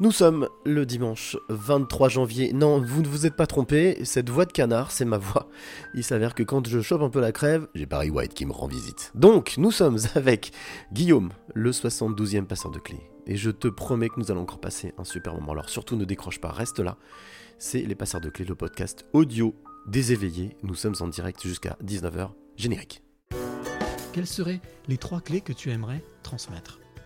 Nous sommes le dimanche 23 janvier. Non, vous ne vous êtes pas trompé, cette voix de canard, c'est ma voix. Il s'avère que quand je chope un peu la crève, j'ai Barry White qui me rend visite. Donc, nous sommes avec Guillaume, le 72e passeur de clés. Et je te promets que nous allons encore passer un super moment. Alors surtout ne décroche pas, reste là. C'est les passeurs de clés, le podcast audio des éveillés. Nous sommes en direct jusqu'à 19h. Générique. Quelles seraient les trois clés que tu aimerais transmettre?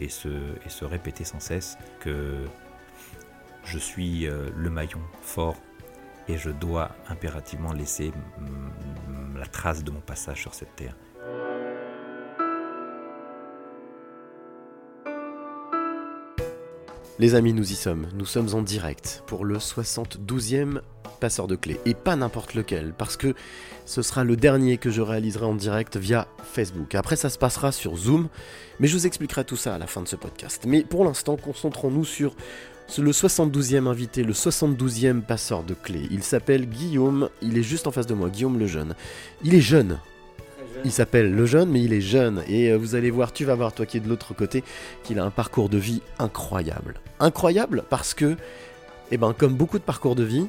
et se, répéter sans cesse que je suis euh, le maillon fort et je dois impérativement laisser la trace de mon passage sur cette terre. Les amis, nous y sommes. Nous sommes en direct pour le 72e passeur de clés. Et pas n'importe lequel, parce que ce sera le dernier que je réaliserai en direct via Facebook. Après, ça se passera sur Zoom, mais je vous expliquerai tout ça à la fin de ce podcast. Mais pour l'instant, concentrons-nous sur le 72e invité, le 72e passeur de clés. Il s'appelle Guillaume, il est juste en face de moi, Guillaume le jeune. Il est jeune. Il s'appelle le jeune, mais il est jeune. Et euh, vous allez voir, tu vas voir, toi qui es de l'autre côté, qu'il a un parcours de vie incroyable. Incroyable parce que, eh ben, comme beaucoup de parcours de vie,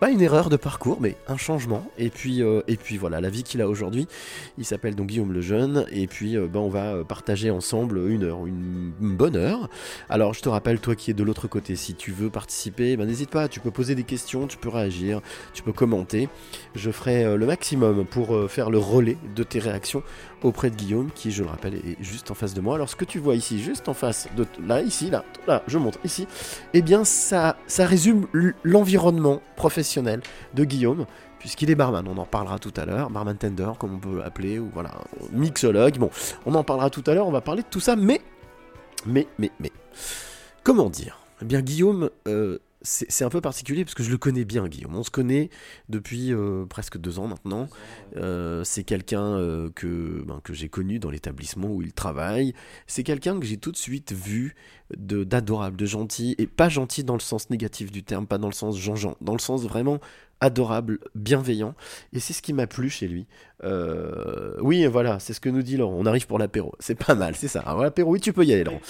pas une erreur de parcours, mais un changement. Et puis, euh, et puis voilà, la vie qu'il a aujourd'hui. Il s'appelle donc Guillaume le Jeune. Et puis, euh, ben, on va euh, partager ensemble une heure, une, bonne heure. Alors, je te rappelle, toi qui es de l'autre côté, si tu veux participer, ben, n'hésite pas. Tu peux poser des questions, tu peux réagir, tu peux commenter. Je ferai le maximum pour faire le relais de tes réactions auprès de Guillaume, qui, je le rappelle, est juste en face de moi. Alors, ce que tu vois ici, juste en face de là, ici, là, là, je montre ici, eh bien, ça, ça résume l'environnement professionnel de Guillaume, puisqu'il est barman. On en parlera tout à l'heure, barman tender, comme on peut l'appeler, ou voilà, mixologue. Bon, on en parlera tout à l'heure. On va parler de tout ça, mais, mais, mais, mais, comment dire? Eh bien, Guillaume. euh, c'est un peu particulier parce que je le connais bien, Guillaume. On se connaît depuis euh, presque deux ans maintenant. Euh, c'est quelqu'un euh, que, ben, que j'ai connu dans l'établissement où il travaille. C'est quelqu'un que j'ai tout de suite vu d'adorable, de, gentil, et pas gentil dans le sens négatif du terme, pas dans le sens Jean-Jean, dans le sens vraiment adorable, bienveillant. Et c'est ce qui m'a plu chez lui. Oui, voilà, c'est ce que nous dit Laurent. On arrive pour l'apéro. C'est pas mal, c'est ça. Alors, l'apéro, oui, tu peux y aller, Laurent.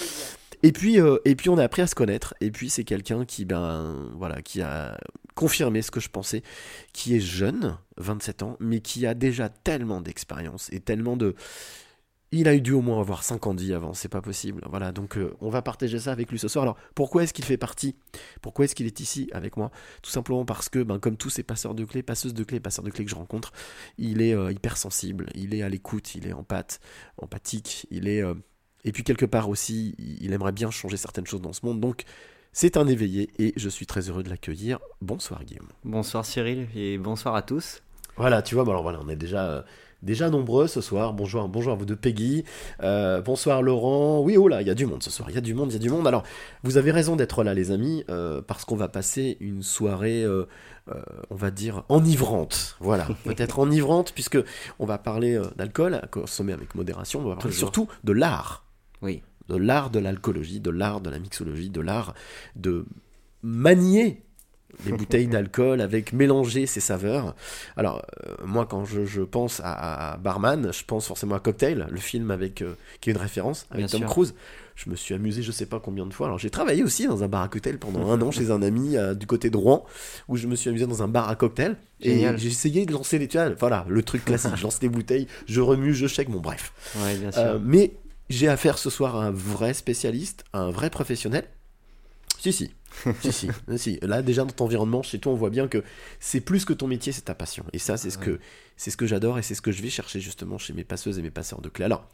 Et puis, euh, et puis on a appris à se connaître. Et puis c'est quelqu'un qui, ben, voilà, qui a confirmé ce que je pensais, qui est jeune, 27 ans, mais qui a déjà tellement d'expérience et tellement de. Il a eu dû au moins avoir 5 ans de vie avant, c'est pas possible. Voilà, donc euh, on va partager ça avec lui ce soir. Alors pourquoi est-ce qu'il fait partie? Pourquoi est-ce qu'il est ici avec moi? Tout simplement parce que, ben, comme tous ces passeurs de clés, passeuses de clés, passeurs de clés que je rencontre, il est euh, hypersensible, il est à l'écoute, il est empathe, empathique, il est. euh, et puis quelque part aussi, il aimerait bien changer certaines choses dans ce monde. Donc c'est un éveillé et je suis très heureux de l'accueillir. Bonsoir Guillaume. Bonsoir Cyril et bonsoir à tous. Voilà, tu vois, bon, alors voilà, on est déjà, euh, déjà nombreux ce soir. Bonjour, bonjour à vous deux, Peggy. Euh, bonsoir Laurent. Oui, oh là, il y a du monde ce soir. Il y a du monde, il y a du monde. Alors, vous avez raison d'être là, les amis, euh, parce qu'on va passer une soirée, euh, euh, on va dire, enivrante. Voilà, peut-être enivrante, puisque on va parler euh, d'alcool, à consommer avec modération. On va parler Toujours. surtout de l'art. Oui. De l'art de l'alcoolologie, de l'art de la mixologie, de l'art de manier les bouteilles d'alcool avec mélanger ses saveurs. Alors, euh, moi, quand je, je pense à, à Barman, je pense forcément à Cocktail, le film avec, euh, qui est une référence, avec Bien Tom sûr. Cruise. Je me suis amusé, je sais pas combien de fois. Alors, j'ai travaillé aussi dans un bar à cocktail pendant un an chez un ami euh, du côté de Rouen, où je me suis amusé dans un bar à cocktail. Et j'ai essayé de lancer les toiles. Voilà, le truc classique. je lance des bouteilles, je remue, je shake, bon, bref. Ouais, bien sûr. Mais j'ai affaire ce soir à un vrai spécialiste, à un vrai professionnel. Si, si. si, si, si. Là, déjà, dans ton environnement, chez toi, on voit bien que c'est plus que ton métier, c'est ta passion. Et ça, c'est ce que, c'est ce que j'adore et c'est ce que je vais chercher justement chez mes passeuses et mes passeurs de clés. Alors,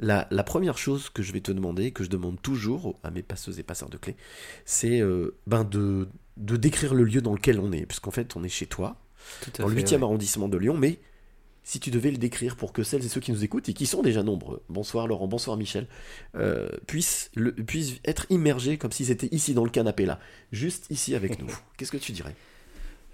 la, la première chose que je vais te demander, que je demande toujours à mes passeuses et passeurs de clés, c'est euh, ben de, de décrire le lieu dans lequel on est. Puisqu'en fait, on est chez toi, dans le fait, 8e ouais. arrondissement de Lyon, mais si tu devais le décrire pour que celles et ceux qui nous écoutent, et qui sont déjà nombreux, bonsoir Laurent, bonsoir Michel, euh, puissent, le- puissent être immergés comme s'ils étaient ici dans le canapé là, juste ici avec nous. Qu'est-ce que tu dirais?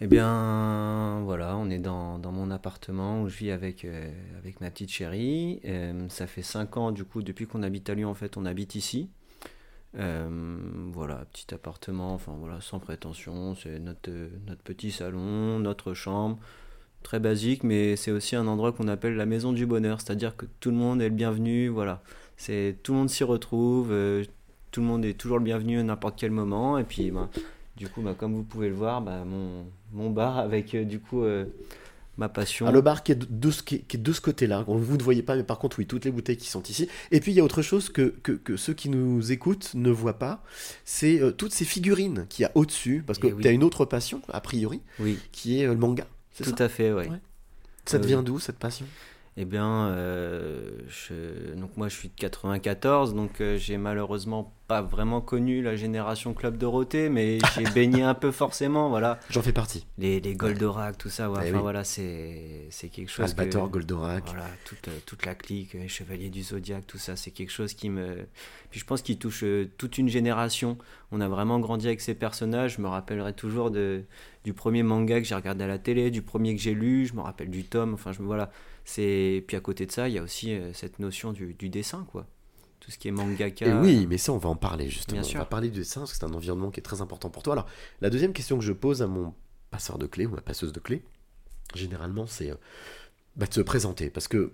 Eh bien, voilà, on est dans, dans mon appartement où je vis avec, euh, avec ma petite chérie. Euh, ça fait 5 ans, du coup, depuis qu'on habite à Lyon, en fait, on habite ici. Euh, voilà, petit appartement, enfin voilà, sans prétention. C'est notre, notre petit salon, notre chambre. Très basique, mais c'est aussi un endroit qu'on appelle la maison du bonheur. C'est-à-dire que tout le monde est le bienvenu, voilà. C'est, tout le monde s'y retrouve, euh, tout le monde est toujours le bienvenu à n'importe quel moment. Et puis, ben, du coup, bah, comme vous pouvez le voir, bah, mon, mon bar avec euh, du coup euh, ma passion. Ah, le bar qui est de, de ce, qui est, qui est de ce côté-là, vous ne voyez pas, mais par contre, oui, toutes les bouteilles qui sont ici. Et puis, il y a autre chose que, que, que ceux qui nous écoutent ne voient pas, c'est euh, toutes ces figurines qu'il y a au-dessus, parce que Eh oui. tu as une autre passion, a priori, Oui, qui est le manga. C'est tout ça à fait, ouais. Ouais. Ça te Euh, vient d'où, cette passion? Eh bien, euh, je- donc moi je suis de 94, donc euh, j'ai malheureusement pas vraiment connu la génération Club Dorothée, mais j'ai baigné un peu forcément, voilà. J'en fais partie. Les, les Goldorak, tout ça, ouais, Eh enfin oui. voilà, c'est quelque chose. Albator, que- Goldorak. Voilà, toute, toute la clique, euh, Chevalier du Zodiaque, tout ça, c'est quelque chose qui me. Puis je pense qu'il touche euh, toute une génération. On a vraiment grandi avec ces personnages. Je me rappellerai toujours de, du premier manga que j'ai regardé à la télé, du premier que j'ai lu. Je me rappelle du tome. Enfin, je me voilà. Puis à côté de ça, il y a aussi euh, cette notion du, du dessin, quoi. Tout ce qui est mangaka. Et oui, mais ça, on va en parler justement. Bien on sûr. va parler du dessin parce que c'est un environnement qui est très important pour toi. Alors, la deuxième question que je pose à mon passeur de clés ou ma passeuse de clés, généralement, c'est euh, bah, de se présenter parce que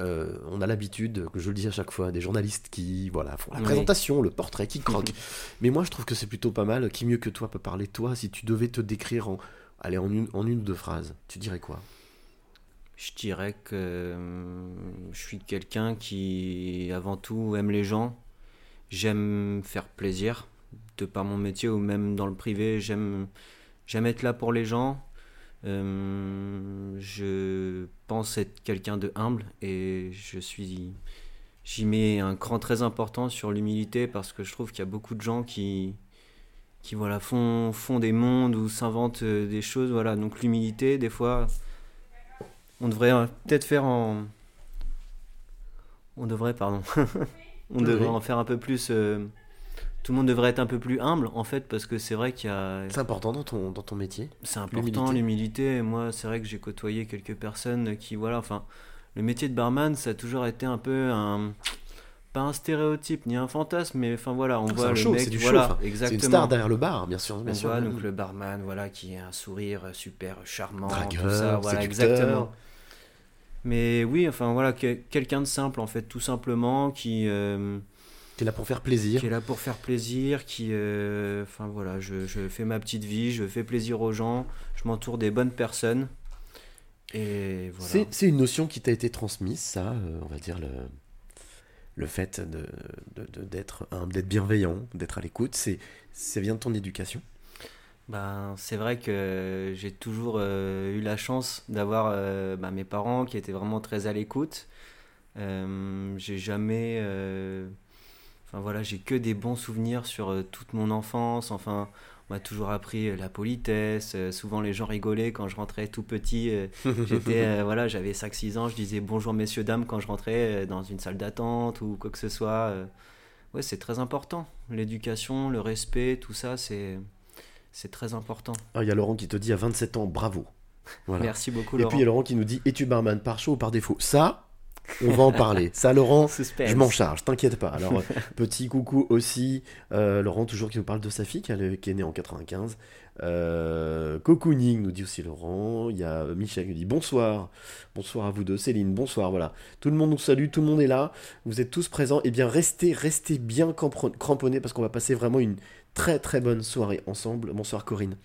euh, on a l'habitude, que je le dis à chaque fois, des journalistes qui voilà font la Oui. présentation, le portrait, qui croquent. mais moi, je trouve que c'est plutôt pas mal. Qui mieux que toi peut parler de toi si tu devais te décrire en, allez, en, une, en une ou deux phrases? Tu dirais quoi? Je dirais que euh, je suis quelqu'un qui, avant tout, aime les gens. J'aime faire plaisir, de par mon métier ou même dans le privé. J'aime, être là pour les gens. Euh, je pense être quelqu'un de humble et je suis. J'y mets un cran très important sur l'humilité parce que je trouve qu'il y a beaucoup de gens qui, qui voilà, font, font des mondes ou s'inventent euh, des choses. Voilà. Donc l'humilité, des fois, on devrait euh, peut-être faire en. On devrait, pardon. on devrait oui. en faire un peu plus. euh, Tout le monde devrait être un peu plus humble, en fait, parce que c'est vrai qu'il y a. C'est important dans ton, dans ton métier. C'est important, l'humilité. Moi, c'est vrai que j'ai côtoyé quelques personnes qui, voilà, enfin, le métier de barman, ça a toujours été un peu un. Pas un stéréotype ni un fantasme, mais enfin voilà, on voit un le show, mec, c'est du show. voilà, enfin, C'est exactement. une star derrière le bar, bien sûr. Bien On sûr. voit donc le barman, voilà, qui a un sourire super charmant, Dragueur, tout ça, voilà, exactement. Mais oui, enfin voilà, que- quelqu'un de simple en fait, tout simplement, qui, euh, Qui est là pour faire plaisir. qui est là pour faire plaisir, qui, euh, enfin voilà, je, je fais ma petite vie, je fais plaisir aux gens, je m'entoure des bonnes personnes, et voilà. C'est c'est une notion qui t'a été transmise, ça, euh, on va dire le, le fait de, de- de- d'être humble, d'être bienveillant, d'être à l'écoute, c'est ça vient de ton éducation? Ben, c'est vrai que j'ai toujours euh, eu la chance d'avoir euh, ben, mes parents qui étaient vraiment très à l'écoute. Euh, j'ai jamais. Enfin voilà, j'ai que des bons souvenirs sur toute mon enfance. Enfin, on m'a toujours appris la politesse. euh, souvent, les gens rigolaient quand je rentrais tout petit. euh, J'étais, euh, voilà, j'avais 5-6 ans, je disais bonjour messieurs, dames quand je rentrais dans une salle d'attente ou quoi que ce soit. Ouais, c'est très important. L'éducation, le respect, tout ça, c'est, c'est très important. Ah, Il y a Laurent qui te dit à 27 ans, bravo. Voilà. Merci beaucoup, Et Laurent. puis il y a Laurent qui nous dit, es-tu barman par choix ou par défaut? Ça, on va en parler. Ça, Laurent, Suspense. je m'en charge, t'inquiète pas. Alors, petit coucou aussi, euh, Laurent, toujours qui nous parle de sa fille qui, est- qui est née en 95. Euh, Cocooning nous dit aussi Laurent. Il y a Michel qui nous dit bonsoir. Bonsoir à vous deux. Céline, bonsoir. Voilà. Tout le monde nous salue, tout le monde est là. Vous êtes tous présents. Eh bien, restez, restez bien cramponnés parce qu'on va passer vraiment une très très bonne soirée ensemble. Bonsoir Corinne.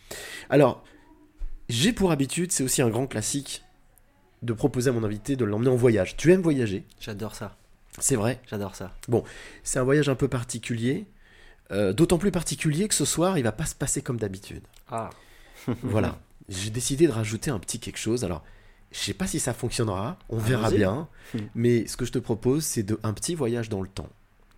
Alors, j'ai pour habitude, c'est aussi un grand classique, de proposer à mon invité de l'emmener en voyage. Tu aimes voyager? J'adore ça, C'est vrai? J'adore ça. c'est un voyage un peu particulier, euh, d'autant plus particulier que ce soir, il va pas se passer comme d'habitude. Ah, Voilà. J'ai décidé de rajouter un petit quelque chose. Alors, je sais pas si ça fonctionnera, on verra bien. Mais ce que je te propose, c'est un petit voyage dans le temps,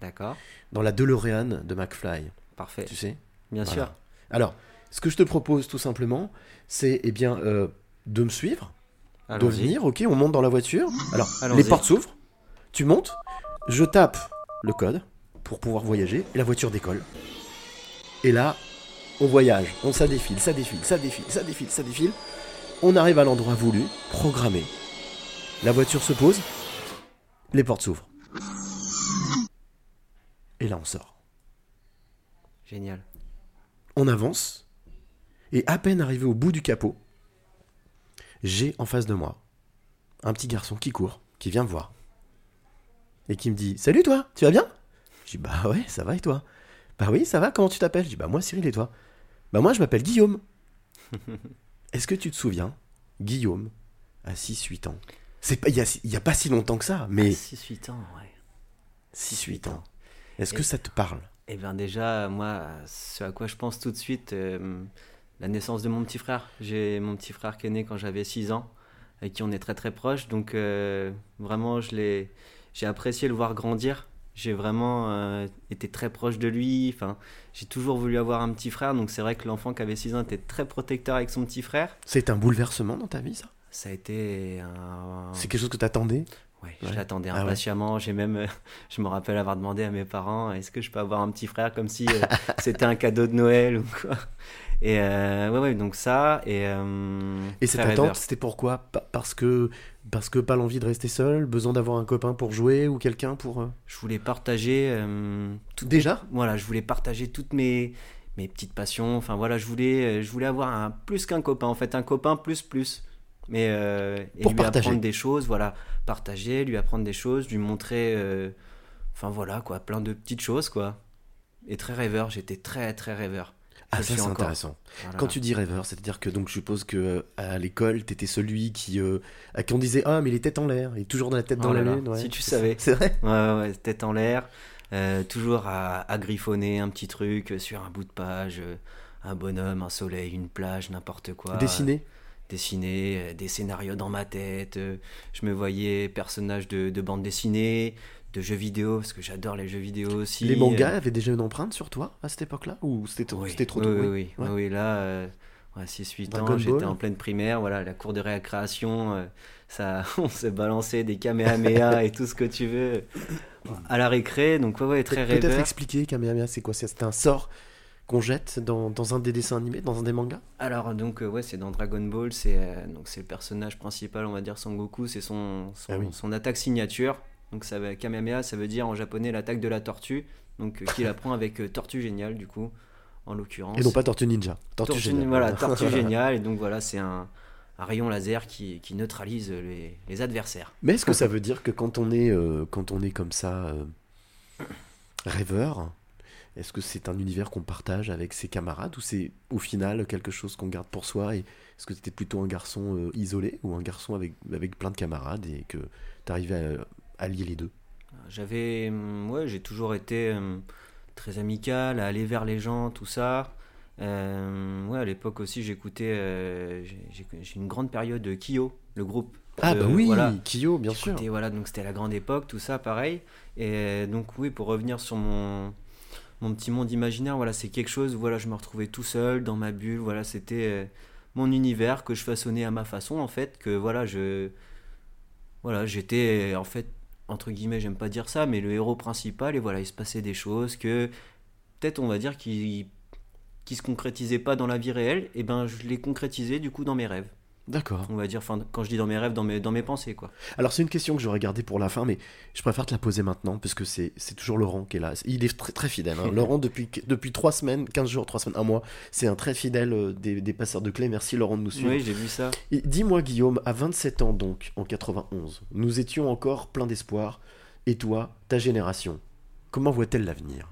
d'accord, dans la DeLorean de McFly, parfait. tu sais. Bien Voilà. sûr. Alors, ce que je te propose tout simplement, c'est eh bien euh, de me suivre. de venir. Ok, on monte dans la voiture. Alors, les portes s'ouvrent. Tu montes. Je tape le code pour pouvoir voyager. Et la voiture décolle. Et là, on voyage. On ça défile, ça défile, ça défile, ça défile, ça défile. On arrive à l'endroit voulu, programmé. La voiture se pose. Les portes s'ouvrent. Et là, on sort. Génial. On avance. Et à peine arrivé au bout du capot, j'ai en face de moi un petit garçon qui court, qui vient me voir. Et qui me dit Salut toi, tu vas bien? Je dis Bah ouais, ça va et toi Bah oui, ça va, comment tu t'appelles? Je dis Bah moi Cyril et toi Bah moi je m'appelle Guillaume. Est-ce que tu te souviens Guillaume à 6-8 ans? C'est pas, il y a, a pas si longtemps que ça, mais 6-8 ans, ouais. 6-8 ans. Est-ce que ça te parle? Eh bien déjà, moi, ce à quoi je pense tout de suite, euh, la naissance de mon petit frère. J'ai mon petit frère qui est né quand j'avais 6 ans, avec qui on est très très proches. Donc euh, vraiment, je j'ai apprécié le voir grandir. J'ai vraiment euh, été très proche de lui. Enfin, j'ai toujours voulu avoir un petit frère. Donc c'est vrai que l'enfant qui avait 6 ans était très protecteur avec son petit frère. C'est un bouleversement dans ta vie, ça? Ça a été un... C'est quelque chose que t'attendais? Ouais, Ouais. je l'attendais Ah ouais. impatiemment. J'ai même, euh, je me rappelle avoir demandé à mes parents, est-ce que je peux avoir un petit frère comme si euh, c'était un cadeau de Noël ou quoi. Et euh, ouais, ouais, donc ça et. euh, Et cette attente, c'était pourquoi Pa- Parce que parce que pas l'envie de rester seul, besoin d'avoir un copain pour jouer ou quelqu'un pour. Je voulais partager. euh, Déjà? Voilà, je voulais partager toutes mes mes petites passions. Enfin voilà, je voulais, je voulais avoir un plus qu'un copain. En fait, un copain plus plus. Mais euh, et Pour lui partager. apprendre des choses, voilà, partager, lui apprendre des choses, lui montrer, euh, enfin voilà quoi, plein de petites choses quoi. Et très rêveur, j'étais très très rêveur. Ah, ça c'est encore. intéressant. Voilà. Quand tu dis rêveur, c'est-à-dire que donc je suppose que euh, à l'école, t'étais celui qui à qui on disait ah mais il est tête en l'air, il est toujours dans la tête Oh dans la lune. ouais. si tu savais. C'est vrai? Ouais, ouais, tête en l'air, toujours à, à griffonner un petit truc sur un bout de page, un bonhomme, un soleil, une plage, n'importe quoi. Dessiner? Dessiner, euh, des scénarios dans ma tête. euh, je me voyais personnage de, de bande dessinée, de jeux vidéo, parce que j'adore les jeux vidéo aussi. Les euh, mangas avaient déjà une empreinte sur toi à cette époque-là ou c'était trop, Oui, c'était trop tôt oui, oui. oui, Ouais. oui, oui, là, euh, ouais, 6-8 Dragon ans, j'étais en pleine primaire, voilà, la cour de récréation, euh, ça, on s'est balancé des kamehameha et tout ce que tu veux à la récré, donc ouais, ouais, très Peut-être rêveur. expliquer Kamehameha, c'est quoi? C'est un sort qu'on jette dans, dans un des dessins animés, dans un des mangas Alors donc euh, ouais, c'est dans Dragon Ball, c'est euh, donc c'est le personnage principal, on va dire Son Goku, c'est son son, Ah oui. son attaque signature. Donc ça va Kamehameha, ça veut dire en japonais l'attaque de la tortue, donc euh, qu'il apprend avec euh, Tortue Géniale du coup, en l'occurrence. Et non pas Tortue Ninja. Tortue, Tortue, Géniale. voilà, Tortue Géniale, et donc voilà, c'est un, un rayon laser qui, qui neutralise les, les adversaires. Mais est-ce que ça veut dire que quand on est, quand on est comme ça, rêveur, est-ce que c'est un univers qu'on partage avec ses camarades ou c'est au final quelque chose qu'on garde pour soi et est-ce que tu étais plutôt un garçon euh, isolé ou un garçon avec, avec plein de camarades et que tu arrivais à, à lier les deux? J'avais, hum, ouais, j'ai toujours été hum, très amical, à aller vers les gens, tout ça. Euh, ouais, à l'époque aussi, j'écoutais, euh, j'ai- une grande période de Kyo, le groupe. Ah bah oui, voilà. Kyo, bien sûr. Voilà, donc c'était la grande époque, tout ça, pareil. Et donc oui, pour revenir sur mon mon petit monde imaginaire, voilà, c'est quelque chose. Voilà, je me retrouvais tout seul dans ma bulle. Voilà, c'était euh, mon univers que je façonnais à ma façon, en fait. Que voilà, je voilà, j'étais en fait entre guillemets, j'aime pas dire ça, mais le héros principal. Et voilà, il se passait des choses que peut-être on va dire qui qui se concrétisaient pas dans la vie réelle. Et ben, je les concrétisais du coup dans mes rêves. D'accord. On va dire, enfin, quand je dis dans mes rêves, dans mes dans mes pensées, quoi. Alors c'est une question que j'aurais gardée pour la fin, mais je préfère te la poser maintenant, parce que c'est toujours Laurent qui est là. Il est très, très fidèle. hein. Laurent, depuis, depuis 3 semaines, 15 jours, 3 semaines, un mois, c'est un très fidèle euh, des, des passeurs de clés. Merci Laurent de nous suivre. Oui, j'ai vu ça. Dis-moi Guillaume, à 27 ans donc, en 91, nous étions encore plein d'espoir, et toi, ta génération, comment voit-elle l'avenir?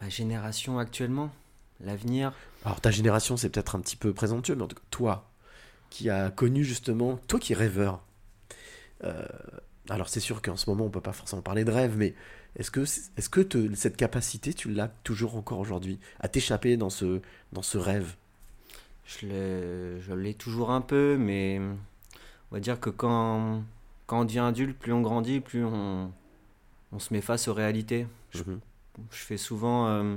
Ma génération actuellement, l'avenir? Alors ta génération, c'est peut-être un petit peu présomptueux, mais en tout cas, toi, qui as connu justement, toi qui es rêveur, euh, alors c'est sûr qu'en ce moment on peut pas forcément parler de rêve, mais est-ce que, est-ce que te- cette capacité, tu l'as toujours encore aujourd'hui, à t'échapper dans ce, dans ce rêve? Je l'ai, toujours un peu, mais on va dire que quand, quand on devient adulte, plus on grandit, plus on, on se met face aux réalités. Je, Mhm. je fais souvent, euh,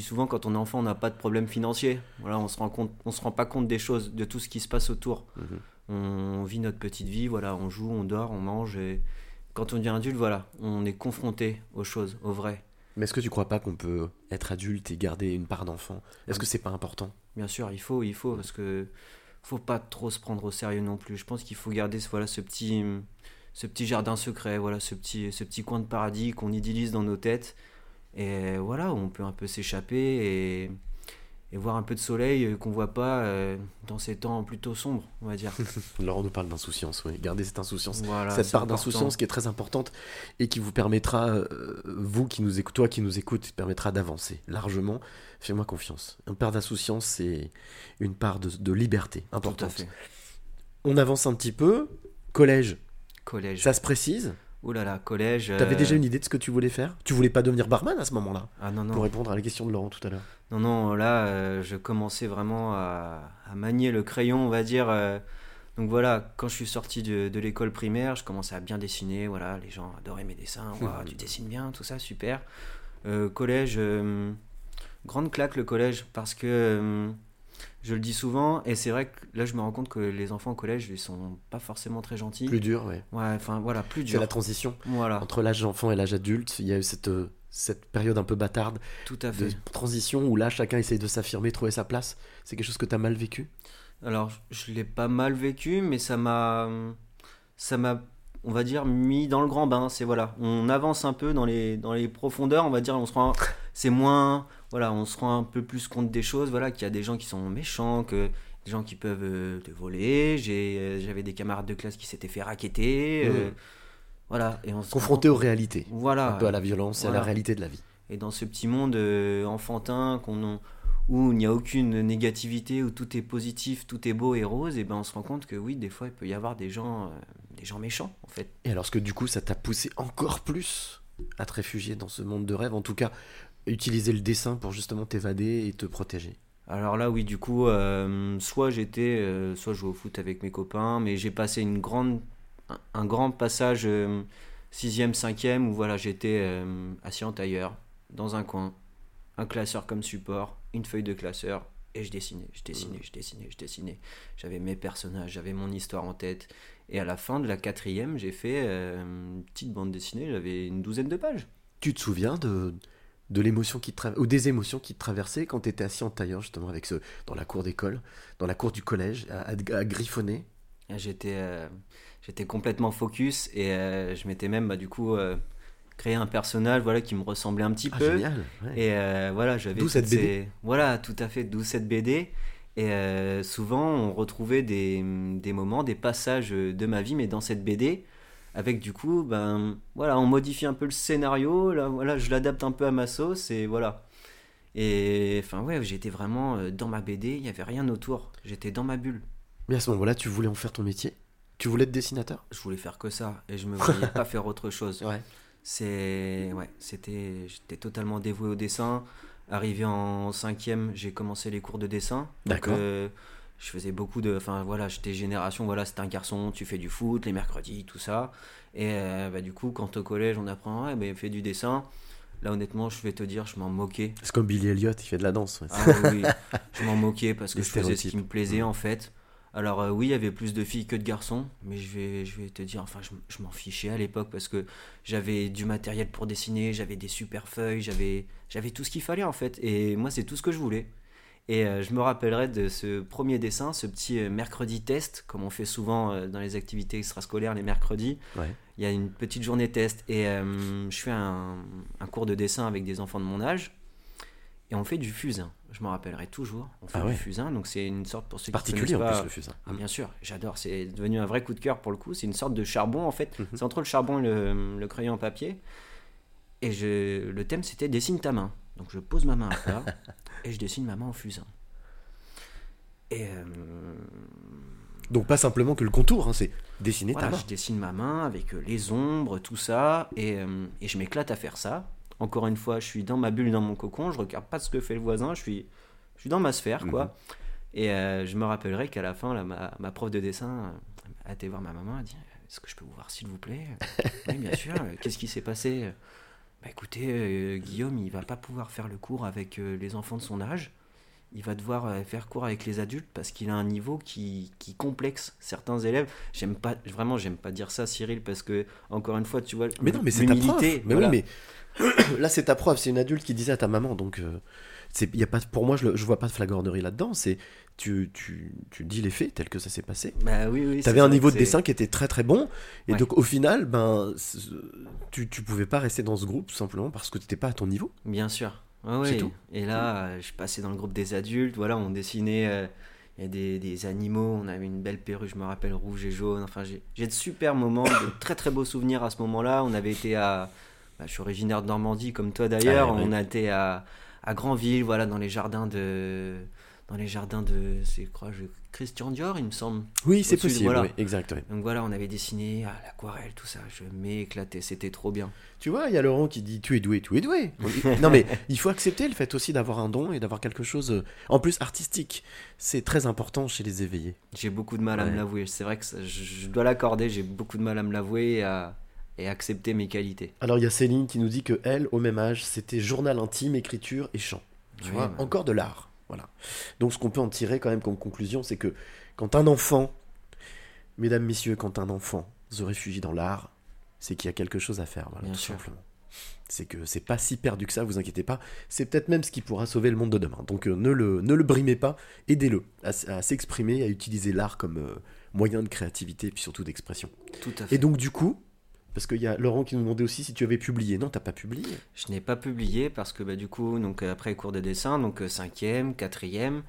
dis souvent, quand on est enfant, on n'a pas de problème financier. Voilà, on se rend compte, on se rend pas compte des choses, de tout ce qui se passe autour. Mhm. on vit notre petite vie, voilà, on joue, on dort, on mange. Et quand on devient adulte, voilà, on est confronté aux choses, au vrai. Mais est-ce que tu crois pas qu'on peut être adulte et garder une part d'enfant? Est-ce que c'est pas important? Bien sûr, il faut, il faut, parce que faut pas trop se prendre au sérieux non plus. Je pense qu'il faut garder voilà, ce, petit, ce petit jardin secret, voilà, ce petit, ce petit coin de paradis qu'on idéalise dans nos têtes. Et voilà, on peut un peu s'échapper et, et voir un peu de soleil qu'on voit pas euh, dans ces temps plutôt sombres, on va dire. Laurent nous parle d'insouciance, oui. Gardez cette insouciance, Voilà, cette part d'insouciance qui est très importante et qui vous permettra, euh, vous qui nous écoutez, toi qui nous écoutes, permettra d'avancer largement. Fais-moi confiance. Une part d'insouciance, c'est une part de, de liberté Tout à importante. fait. On avance un petit peu. Collège, Collège. ça se précise. Ouh là là, collège. T'avais euh, déjà une idée de ce que tu voulais faire? Tu voulais pas devenir barman à ce moment-là? Ah non, non. Pour répondre à la question de Laurent tout à l'heure. Non, non, là, euh, je commençais vraiment à, à manier le crayon, on va dire. euh. donc voilà, quand je suis sorti de, de l'école primaire, je commençais à bien dessiner. Voilà, les gens adoraient mes dessins. Tu dessines bien, tout ça, super. Euh, collège, grande claque le collège, parce que je le dis souvent, et c'est vrai que là, je me rends compte que les enfants au collège, ils sont pas forcément très gentils. Plus dur, ouais. Ouais, enfin voilà, plus C'est dur. la transition. Voilà, Entre l'âge d'enfant et l'âge adulte, il y a eu cette, euh, cette période un peu bâtarde tout à de fait. transition où là, chacun essaye de s'affirmer, trouver sa place. C'est quelque chose que tu as mal vécu? Alors, je l'ai pas mal vécu, mais ça m'a, ça m'a, on va dire, mis dans le grand bain. C'est voilà, on avance un peu dans les, dans les profondeurs, on va dire, on se rend, c'est moins, voilà, on se rend un peu plus compte des choses, voilà, qu'il y a des gens qui sont méchants, que des gens qui peuvent euh, te voler. Euh, j'avais des camarades de classe qui s'étaient fait raqueter, euh, Mmh. voilà, et on se Confronté aux réalités, Voilà, un peu à la violence et à la Voilà. réalité de la vie. et dans ce petit monde enfantin qu'on où il n'y a aucune négativité, où tout est positif, tout est beau et rose, et ben on se rend compte que oui, des fois, il peut y avoir des gens, euh, des gens méchants, en fait. Et alors, que du coup, ça t'a poussé encore plus à te réfugier dans ce monde de rêve? En tout cas, utiliser le dessin pour justement t'évader et te protéger. Alors là, oui, du coup, euh, soit j'étais, euh, soit je jouais au foot avec mes copains, mais j'ai passé une grande, un, un grand passage euh, sixième, cinquième, où voilà, j'étais euh, assis en tailleur, dans un coin, un classeur comme support, une feuille de classeur, et je dessinais, je dessinais, je dessinais, je dessinais. J'avais mes personnages, j'avais mon histoire en tête. Et à la fin de la quatrième, j'ai fait euh, une petite bande dessinée, j'avais une douzaine de pages. Tu te souviens de, de l'émotion qui te ou des émotions qui te traversaient quand tu étais assis en tailleur, justement, avec ce, dans la cour d'école, dans la cour du collège, à, à- à griffonner? Et J'étais euh, j'étais complètement focus et euh, je m'étais même bah, du coup euh, créé un personnage voilà qui me ressemblait un petit Ah, peu génial ouais. et voilà j'avais D'où cette BD. ces- voilà tout à fait d'où cette BD et souvent on retrouvait des, des moments des passages de ma vie mais dans cette BD avec du coup ben voilà on modifie un peu le scénario là voilà je l'adapte un peu à ma sauce et voilà et enfin ouais j'étais vraiment euh, dans ma BD il y avait rien autour j'étais dans ma bulle Mais à ce moment-là, tu voulais en faire ton métier? Tu voulais être dessinateur? Je voulais faire que ça et je me voyais pas faire autre chose. Ouais. C'est ouais, c'était j'étais totalement dévoué au dessin. Arrivé en cinquième, j'ai commencé les cours de dessin. D'accord. euh, je faisais beaucoup de, enfin voilà, j'étais génération, voilà, c'était un garçon, tu fais du foot les mercredis, tout ça. Et euh, bah, du coup, quand au collège on apprend, ouais, mais fais du dessin. Là, honnêtement, je vais te dire, je m'en moquais. C'est comme Billy Elliot, il fait de la danse. ouais. Ah oui, je m'en moquais parce que Les je faisais ce qui me plaisait Mm. en fait. Alors euh, oui, il y avait plus de filles que de garçons, mais je vais, je vais te dire, enfin, je, je m'en fichais à l'époque parce que j'avais du matériel pour dessiner, j'avais des super feuilles, j'avais, j'avais tout ce qu'il fallait en fait. Et moi, c'est tout ce que je voulais. Et euh, je me rappellerai de ce premier dessin, ce petit euh, mercredi test, comme on fait souvent euh, dans les activités extrascolaires les mercredis. Ouais. Il y a une petite journée test et euh, je fais un, un cours de dessin avec des enfants de mon âge et on fait du fusain. Je me rappellerai toujours. On fait Ah du fusain, donc c'est une sorte pour ceux qui Particulier en connaissent plus pas- le fusain. ah, bien sûr, j'adore. C'est devenu un vrai coup de cœur pour le coup. C'est une sorte de charbon en fait. Mhm. C'est entre le charbon et le, le crayon en papier. Et je, le thème c'était dessine ta main. Donc je pose ma main à plat et je dessine ma main en fusain. Et euh, Donc pas simplement que le contour, hein, c'est dessiner voilà, ta main. je dessine ma main avec euh, les ombres, tout ça, et, euh, et je m'éclate à faire ça. Encore une fois, je suis dans ma bulle, dans mon cocon, je regarde pas ce que fait le voisin, je suis, je suis dans ma sphère, quoi. Mhm. Et euh, je me rappellerai qu'à la fin, là, ma, ma prof de dessin a été voir ma maman, a dit Est-ce que je peux vous voir, s'il vous plaît? Oui, bien sûr. Qu'est-ce qui s'est passé? Bah écoutez, euh, Guillaume, il va pas pouvoir faire le cours avec euh, les enfants de son âge. il va devoir euh, faire cours avec les adultes parce qu'il a un niveau qui, qui complexe certains élèves. J'aime pas, vraiment, j'aime pas dire ça, Cyril, parce que, encore une fois, tu vois, Mais non, mais c'est ta preuve. Mais voilà. oui, mais là, c'est ta preuve. C'est une adulte qui disait à ta maman. Donc, c'est, y a pas, pour moi, je, je vois pas de flagornerie là-dedans. C'est tu, tu, tu dis les faits tels que ça s'est passé. Bah oui, oui. Tu c'est avais un niveau de dessin qui était très très bon. Et Ouais. donc, au final, ben, tu, tu pouvais pas rester dans ce groupe tout simplement parce que tu n'étais pas à ton niveau. Bien sûr. Ouais. tout. Et là, euh, je passais dans le groupe des adultes. Voilà, on dessinait euh, il y a des, des animaux. On avait une belle perruque, je me rappelle, rouge et jaune. Enfin, j'ai j'ai de super moments, de très très beaux souvenirs à ce moment-là. On avait été à. bah, je suis originaire de Normandie, comme toi d'ailleurs. Ah, ouais. On a été à, à Granville, voilà, dans les jardins de. Dans les jardins de. C'est quoi je- Christian Dior, il me semble. Oui, c'est possible. voilà. oui, exact. oui. Donc voilà, on avait dessiné à l'aquarelle, tout ça. Je m'éclatais, c'était trop bien. Tu vois, il y a Laurent qui dit tu es doué, tu es doué. non mais il faut accepter le fait aussi d'avoir un don et d'avoir quelque chose euh, en plus artistique. C'est très important chez les éveillés. J'ai beaucoup de mal à me l'avouer. C'est vrai que ça- je, je dois l'accorder. J'ai beaucoup de mal à me l'avouer à, et accepter mes qualités. Alors il y a Céline qui nous dit que elle, au même âge, c'était journal intime, écriture et chant. Tu Oui, vois, encore de l'art. Voilà. Donc ce qu'on peut en tirer quand même comme conclusion, c'est que quand un enfant, mesdames, messieurs, quand un enfant se réfugie dans l'art, c'est qu'il y a quelque chose à faire. Voilà, Bien tout sûr. simplement. C'est que c'est pas si perdu que ça, vous inquiétez pas. C'est peut-être même ce qui pourra sauver le monde de demain. Donc euh, ne, le, ne le brimez pas, aidez-le à s'exprimer, à utiliser l'art comme euh, moyen de créativité et puis surtout d'expression. Tout à fait. Et donc du coup, parce qu'il y a Laurent qui nous demandait aussi si tu avais publié. Non, t'as pas publié. Je n'ai pas publié parce que bah, du coup, donc, euh, après cours de dessin, donc euh, cinquième, quatrième,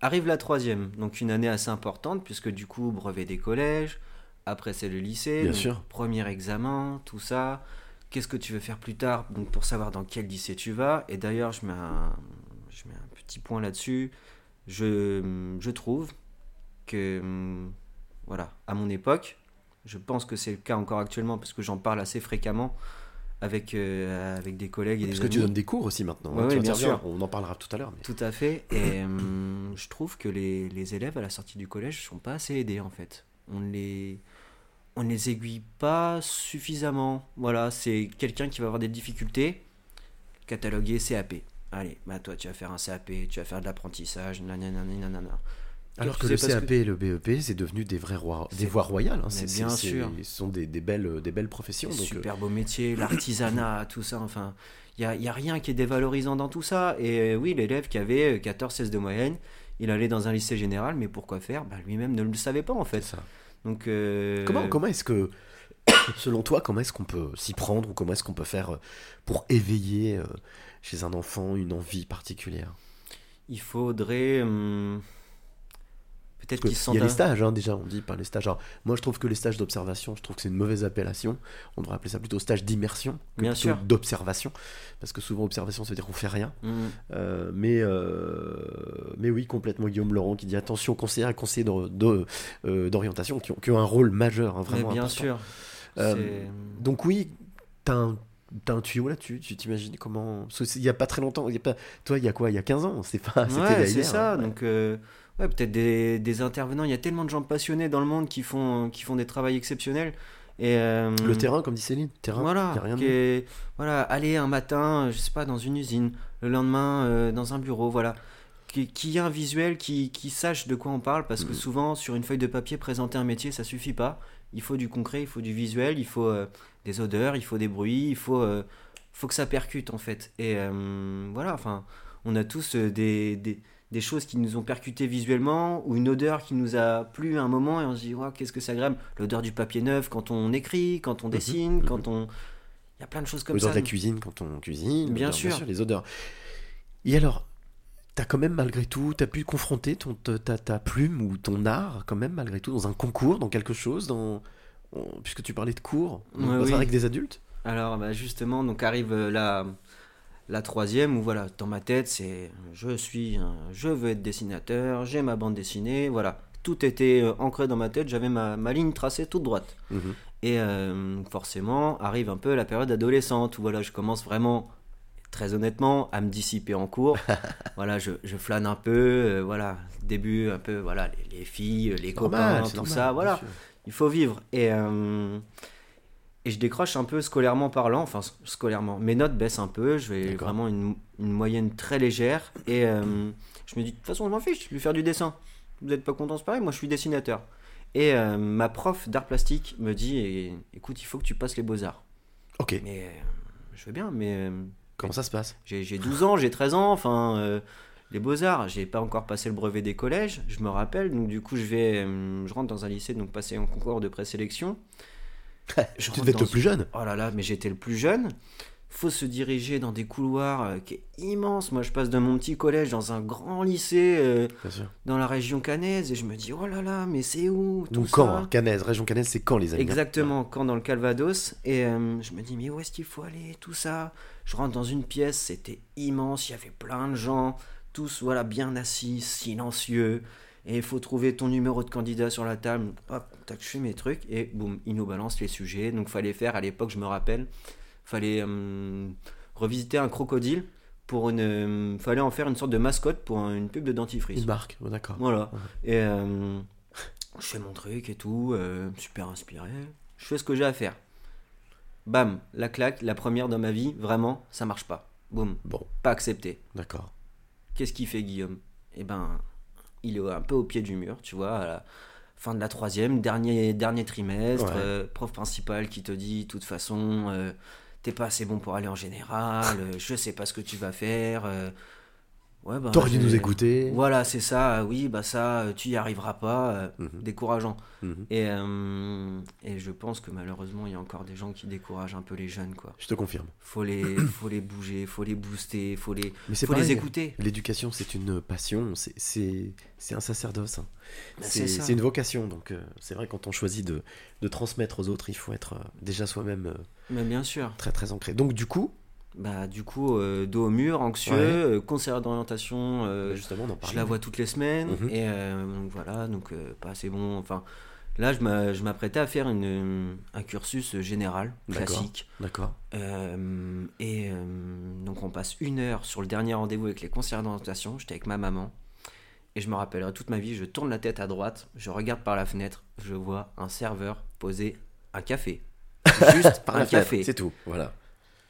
arrive la troisième. Donc une année assez importante puisque du coup, brevet des collèges, après c'est le lycée, Bien donc, sûr. premier examen, tout ça. Qu'est-ce que tu veux faire plus tard donc pour savoir dans quel lycée tu vas? Et d'ailleurs, je mets un, je mets un petit point là-dessus. Je, je trouve que, hum, voilà, à mon époque, je pense que c'est le cas encore actuellement parce que j'en parle assez fréquemment avec, euh, avec des collègues et Parce des que tu donnes des cours aussi maintenant. Ouais, hein, ouais, bien sûr. On en parlera tout à l'heure. mais- Tout à fait. Et hum, je trouve que les, les élèves à la sortie du collège sont pas assez aidés en fait. On ne les on ne les aiguille pas suffisamment. Voilà, c'est quelqu'un qui va avoir des difficultés. Cataloguer CAP. Allez, bah toi tu vas faire un CAP, tu vas faire de l'apprentissage, nanana, nanana. Alors que le CAP et le BEP, c'est devenu des vraies rois- des voies royales. hein. C'est- bien sûr. Ce sont des, des belles, des belles professions. Donc, euh, super beau métier, l'artisanat, tout ça, enfin, il n'y a, y a rien qui est dévalorisant dans tout ça. Et euh, oui, l'élève qui avait 14-16 de moyenne, il allait dans un lycée général, mais pourquoi faire? Bah, Lui-même ne le savait pas en fait. ça. Donc, euh, Comment, comment est-ce que, selon toi, comment est-ce qu'on peut s'y prendre ou comment est-ce qu'on peut faire euh, pour éveiller euh, chez un enfant une envie particulière? Il faudrait hum, peut-être Parce qu'il se que Il y a les stages, hein, déjà, on dit par les stages. Alors, moi, je trouve que les stages d'observation, je trouve que c'est une mauvaise appellation. On devrait appeler ça plutôt stage d'immersion que Bien d'observation. Parce que souvent, observation, ça veut dire qu'on fait rien. Hum, Euh, mais, euh, mais oui, complètement Guillaume Laurent qui dit attention, conseillers et conseillers euh, d'orientation qui, ont, qui ont un rôle majeur, hein, mais vraiment bien important. sûr. Euh, Donc oui, t'as un, t'as un tuyau là-dessus, tu t'imagines comment... Il y a pas très longtemps, il y a pas... toi il y a quoi Il y a 15 ans C'est pas... c'était Ouais, c'est hier, ça. hein. Donc, euh, ouais, peut-être des, des intervenants. Il y a tellement de gens passionnés dans le monde qui font, qui font des travaux exceptionnels. Et, euh, Le terrain, comme dit Céline, terrain, Voilà, y a rien de qui mieux. est- voilà, aller un matin, je sais pas, dans une usine, le lendemain euh, dans un bureau, voilà. Qui, qui ait un visuel, qui, qui sache de quoi on parle, parce que Mhm. souvent, sur une feuille de papier, présenter un métier, ça suffit pas. Il faut du concret, il faut du visuel, il faut euh, des odeurs, il faut des bruits, il faut, euh, faut que ça percute, en fait. Et euh, voilà, enfin, on a tous euh, des, des, des choses qui nous ont percuté visuellement, ou une odeur qui nous a plu à un moment, et on se dit, Ouah, qu'est-ce que c'est agréable. L'odeur du papier neuf quand on écrit, quand on dessine, mhm. quand on... Il y a plein de choses comme L'odeur ça. de la cuisine quand on cuisine, Bien l'odeur, sûr. les odeurs. Et alors, t'as quand même malgré tout, t'as pu confronter ton, ta, ta- plume ou ton art quand même malgré tout dans un concours, dans quelque chose, dans... puisque tu parlais de cours, Ouais, oui. avec des adultes? Alors bah, justement, donc arrive euh, la, la troisième où voilà, dans ma tête, c'est je suis, un- je veux être dessinateur, j'ai ma bande dessinée, voilà. Tout était euh, ancré dans ma tête, j'avais ma, ma ligne tracée toute droite. Mhm. Et euh, forcément, arrive un peu la période adolescente où voilà, je commence vraiment, très honnêtement, à me dissiper en cours. voilà, je, je flâne un peu, euh, voilà, début un peu, voilà, les, les filles, les copains, tout normal, ça, voilà sûr. il faut vivre. Et, euh, Et je décroche un peu scolairement parlant, enfin scolairement. Mes notes baissent un peu, je vais vraiment une, une moyenne très légère. Et euh, je me dis, de toute façon, je m'en fiche, je vais faire du dessin. Vous n'êtes pas content, c'est pareil, moi je suis dessinateur. Et euh, ma prof d'art plastique me dit, écoute, il faut que tu passes les beaux-arts. Ok. Mais euh, je veux bien, mais Comment ça se passe? j'ai j'ai 12 ans, j'ai 13 ans, enfin, les beaux-arts, j'ai pas encore passé le brevet des collèges, je me rappelle, donc du coup, je vais, je rentre dans un lycée, donc passer un concours de présélection. Je Tu devais être le plus jeune. Oh là là, mais j'étais le plus jeune. Faut se diriger dans des couloirs euh, qui est immense. Moi, je passe de mon petit collège dans un grand lycée euh, dans la région cannaise et je me dis, oh là là, mais c'est où tout Donc ça? Quand hein, région Cannaise, c'est quand les amis Exactement, quand dans le Calvados. Et euh, je me dis, mais où est-ce qu'il faut aller Tout ça? Je rentre dans une pièce, c'était immense, il y avait plein de gens, tous voilà, bien assis, silencieux. Et il faut trouver ton numéro de candidat sur la table. Hop, tac, je fais mes trucs et boum, ils nous balancent les sujets. Donc fallait faire, à l'époque, je me rappelle, fallait euh, revisiter un crocodile pour une. euh, fallait en faire une sorte de mascotte pour un- une pub de dentifrice. Une marque, oh, d'accord. Voilà. Et euh, je fais mon truc et tout, super inspiré. Je fais ce que j'ai à faire. Bam, la claque, la première dans ma vie, vraiment, ça marche pas. Boum, Bon, pas accepté. d'accord. Qu'est-ce qu'il fait Guillaume? Eh ben, il est un peu au pied du mur, tu vois, à la fin de la troisième, dernier, dernier trimestre, Ouais. euh, prof principal qui te dit, de toute façon, euh, t'es pas assez bon pour aller en général, euh, je sais pas ce que tu vas faire. Euh, ouais, bah, T'aurais dû nous écouter. Voilà, c'est ça, oui, bah ça, euh, tu y arriveras pas, euh, Mhm. décourageant. Mhm. Et, euh, et je pense que malheureusement, il y a encore des gens qui découragent un peu les jeunes, quoi. Je te confirme. Faut les, faut les bouger, faut les booster, faut les, Mais c'est faut les écouter. L'éducation, c'est une passion, c'est- un sacerdoce. hein. Bah, C'est une vocation. Donc, euh, c'est vrai, quand on choisit de, de transmettre aux autres, il faut être euh, déjà soi-même euh, Mais bien sûr. très très ancré. Donc, du coup, Bah, du coup, euh, dos au mur, anxieux, Ouais. euh, conseillère d'orientation, euh, justement, on en je la vois toutes les semaines. Mhm. Et donc voilà, donc pas assez bon. Enfin, là, je m'a- je m'apprêtais à faire une, un cursus général, classique. D'accord. Et donc on passe une heure sur le dernier rendez-vous avec les conseillers d'orientation. J'étais avec ma maman. Et je me rappellerai toute ma vie, je tourne la tête à droite, je regarde par la fenêtre, je vois un serveur poser un café. Juste Par un café. C'est tout. Voilà.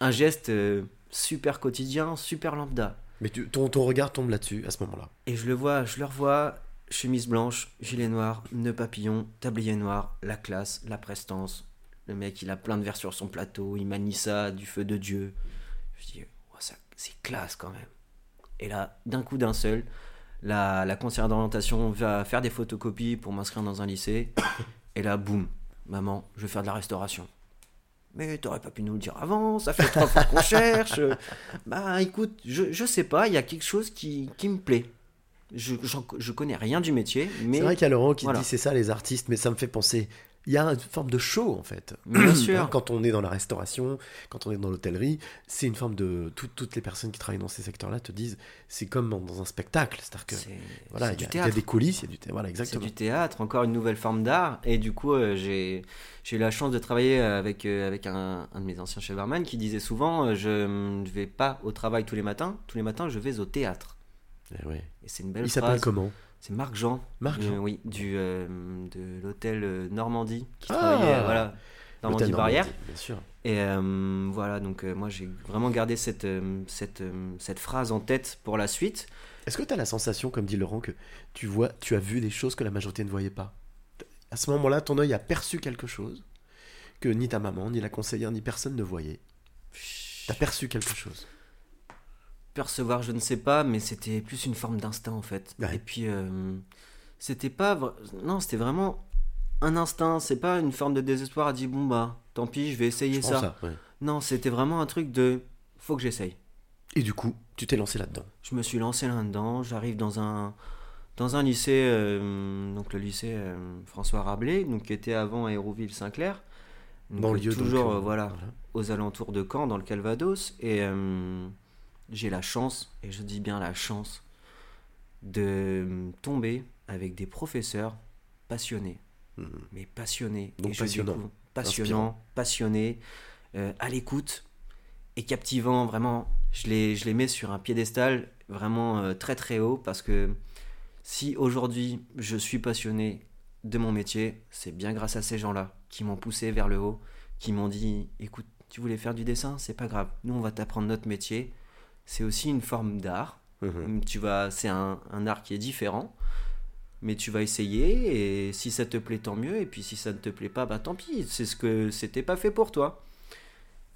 Un geste euh, super quotidien, super lambda. Mais tu- ton, ton regard tombe là-dessus à ce moment-là. Et je le vois, je le revois, chemise blanche, gilet noir, nœud papillon, tablier noir, la classe, la prestance. Le mec, il a plein de verres sur son plateau, il manie ça du feu de Dieu. Je dis, oh, ça- c'est classe quand même. Et là, d'un coup d'un seul, la, la conseillère d'orientation va faire des photocopies pour m'inscrire dans un lycée. Et là, boum, maman, je veux faire de la restauration. Mais t'aurais pas pu nous le dire avant, ça fait trois fois qu'on cherche. Bah écoute, je, je sais pas, il y a quelque chose qui, qui me plaît. Je, je connais rien du métier, mais C'est vrai qu'il y a Laurent qui voilà. dit c'est ça les artistes, mais ça me fait penser. Il y a une forme de show en fait. Bien sûr. Hein, Quand on est dans la restauration, quand on est dans l'hôtellerie, c'est une forme de. tout- toutes les personnes qui travaillent dans ces secteurs-là te disent c'est comme dans- un spectacle. C'est-à-dire que. c'est Voilà, c'est il y, a- il y a théâtre. des coulisses, il y a du thé- Voilà, C'est exactement. du théâtre, encore une nouvelle forme d'art. Et du coup, euh, j'ai j'ai eu la chance de travailler avec, euh, avec un, un de mes anciens chefs barman qui disait souvent euh, Je ne vais pas au travail tous les matins, tous les matins, je vais au théâtre. Eh ouais. Et c'est une belle Il s'appelle phrase. comment? C'est Marc Jean. Marc Euh, Jean. Oui, du, euh, de l'hôtel euh, Normandie, qui Ah travaillait voilà, Normandie Barrière. Bien sûr. Et euh, voilà, donc euh, moi j'ai vraiment gardé cette, euh, cette, cette phrase en tête pour la suite. Est-ce que tu as la sensation, comme dit Laurent, que tu vois, tu as vu des choses que la majorité ne voyait pas? À ce moment-là, ton œil a perçu quelque chose que ni ta maman, ni la conseillère, ni personne ne voyait. T'as perçu quelque chose. Percevoir, je ne sais pas, mais c'était plus une forme d'instinct en fait. Ouais. Et puis, euh, c'était pas. vra- Non, c'était vraiment un instinct, c'est pas une forme de désespoir à dire bon bah tant pis, je vais essayer Je ça. prends ça, ouais. Non, c'était vraiment un truc de faut que j'essaye. Et du coup, tu t'es lancé là-dedans. Je me suis lancé là-dedans. J'arrive dans un dans un lycée, euh, donc le lycée euh, François Rabelais, donc qui était avant Hérouville-Saint-Clair. Donc, Banlieue, toujours donc, euh, voilà, aux alentours de Caen, dans le Calvados. Et j'ai la chance, et je dis bien la chance, de tomber avec des professeurs passionnés. Mhm. Mais passionnés. Donc Et passionnant. passionnant, passionnés, euh, à l'écoute et captivant. Vraiment, je les, je les mets sur un piédestal vraiment euh, très très haut parce que si aujourd'hui je suis passionné de mon métier, c'est bien grâce à ces gens-là qui m'ont poussé vers le haut, qui m'ont dit écoute, tu voulais faire du dessin, c'est pas grave. Nous, on va t'apprendre notre métier. C'est aussi une forme d'art. Mhm. Tu vas, c'est un, un art qui est différent, mais tu vas essayer et si ça te plaît, tant mieux. Et puis si ça ne te plaît pas, bah tant pis. C'est ce que c'était pas fait pour toi.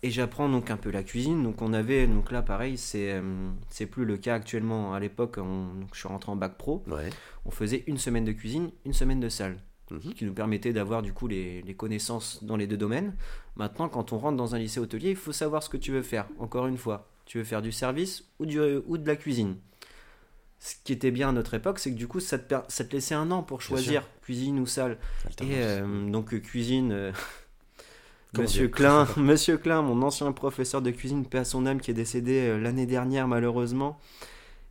Et j'apprends donc un peu la cuisine. Donc on avait, donc là pareil, c'est euh, c'est plus le cas actuellement. À l'époque, je suis rentré en bac pro. Ouais. On faisait une semaine de cuisine, une semaine de salle, Mhm. qui nous permettait d'avoir du coup les, les connaissances dans les deux domaines. Maintenant, quand on rentre dans un lycée hôtelier, il faut savoir ce que tu veux faire. Encore une fois, tu veux faire du service ou, du, ou de la cuisine. Ce qui était bien à notre époque, c'est que du coup, ça te, ça te laissait un an pour choisir cuisine ou salle. Et euh, donc, euh, cuisine. euh, Monsieur Klein, Monsieur Klein, mon ancien professeur de cuisine, paix à son âme, qui est décédé l'année dernière malheureusement,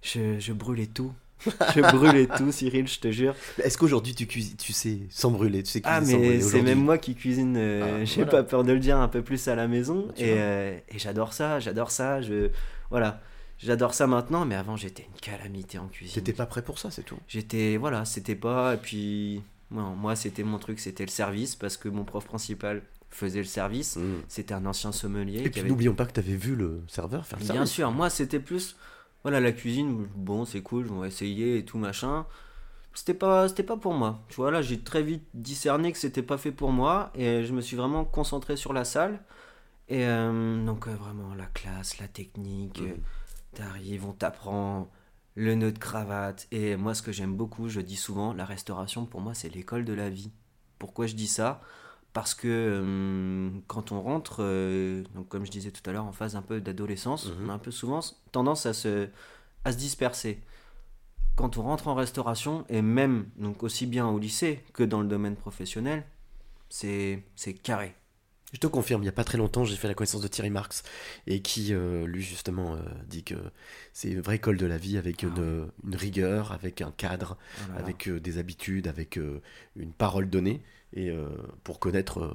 je, je brûlais tout. Je brûlais tout, Cyril, je te jure. Est-ce qu'aujourd'hui tu cuisines, tu sais, sans brûler, tu sais Ah, cuisiner mais c'est même moi qui cuisine, euh, Ah, j'ai voilà. pas peur de le dire, un peu plus à la maison. Tu Et, vois. euh, et j'adore ça, j'adore ça. Je, voilà, j'adore ça maintenant, mais avant j'étais une calamité en cuisine. T'étais pas prêt pour ça, c'est tout. J'étais, voilà, c'était pas. Et puis, non, moi, c'était mon truc, c'était le service, parce que mon prof principal faisait le service. Mhm. C'était un ancien sommelier. Et puis avait- n'oublions pas que t'avais vu le serveur faire ça. Bien sûr, moi c'était plus voilà la cuisine, bon c'est cool, je vais essayer et tout machin. C'était pas c'était pas pour moi. Tu vois là, j'ai très vite discerné que c'était pas fait pour moi et je me suis vraiment concentré sur la salle et euh, donc euh, vraiment la classe, la technique, euh, t'arrives, on t'apprend le nœud de cravate et moi ce que j'aime beaucoup, je dis souvent la restauration pour moi c'est l'école de la vie. Pourquoi je dis ça? Parce que euh, quand on rentre, euh, donc comme je disais tout à l'heure, en phase un peu d'adolescence, Mhm. on a un peu souvent tendance à se, à se disperser. Quand on rentre en restauration, et même donc aussi bien au lycée que dans le domaine professionnel, c'est c'est carré. Je te confirme, il n'y a pas très longtemps, j'ai fait la connaissance de Thierry Marx et qui, euh, lui, justement, euh, dit que c'est une vraie école de la vie avec une, une rigueur, avec un cadre, Oh là là. avec euh, des habitudes, avec une parole donnée. Et euh, pour connaître euh,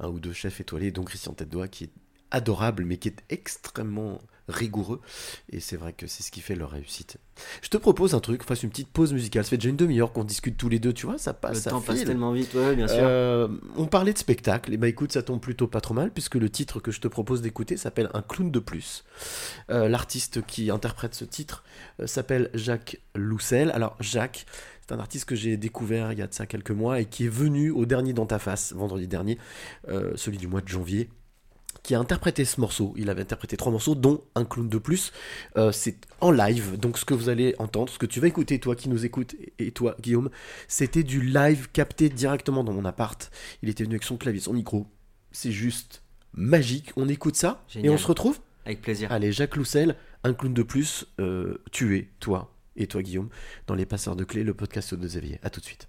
un ou deux chefs étoilés, dont Christian Tête-Doigt, qui est adorable, mais qui est extrêmement rigoureux. Et c'est vrai que c'est ce qui fait leur réussite. Je te propose un truc, fasse une petite pause musicale. Ça fait déjà une demi-heure qu'on discute tous les deux, tu vois, ça passe, le ça temps passe tellement vite, ouais, bien sûr. Euh, on parlait de spectacle, et bah écoute, ça tombe plutôt pas trop mal, puisque le titre que je te propose d'écouter s'appelle Un clown de plus. Euh, L'artiste qui interprète ce titre euh, s'appelle Jacques Loussel. Alors, Jacques, c'est un artiste que j'ai découvert il y a de ça quelques mois et qui est venu au dernier Dans ta face, vendredi dernier, euh, celui du mois de janvier qui a interprété ce morceau. Il avait interprété trois morceaux, dont un clown de plus. Euh, c'est en live, donc ce que vous allez entendre, ce que tu vas écouter, toi qui nous écoutes, et toi, Guillaume, c'était du live capté directement dans mon appart. Il était venu avec son clavier, son micro. C'est juste magique. On écoute ça et on se retrouve Avec plaisir. Allez, Jacques Loussel, un clown de plus, euh, tu es, toi, et toi, Guillaume, dans Les Passeurs de Clés, le podcast de Xavier. À tout de suite.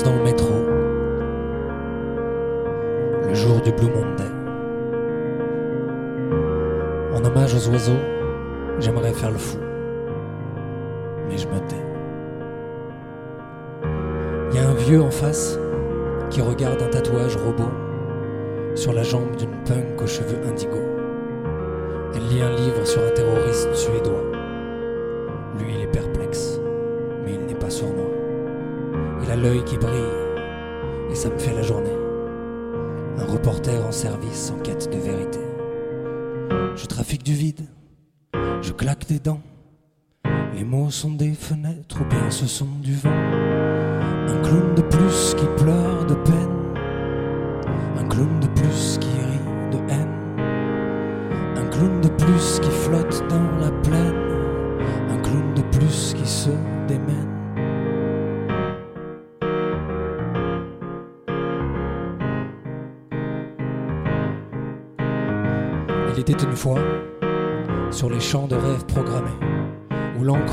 Dans le métro. Le jour du Blue Monday. En hommage aux oiseaux, j'aimerais faire le fou. Mais je me tais. Il y a un vieux en face qui regarde un tatouage robot sur la jambe d'une punk aux cheveux indigo. Elle lit un livre sur un terroriste suédois. L'œil qui brille, et ça me fait la journée. Un reporter en service en quête de vérité. Je trafique du vide, je claque des dents. Les mots sont des fenêtres ou bien ce sont du vent. Un clown de plus qui pleure de peine. Un clown de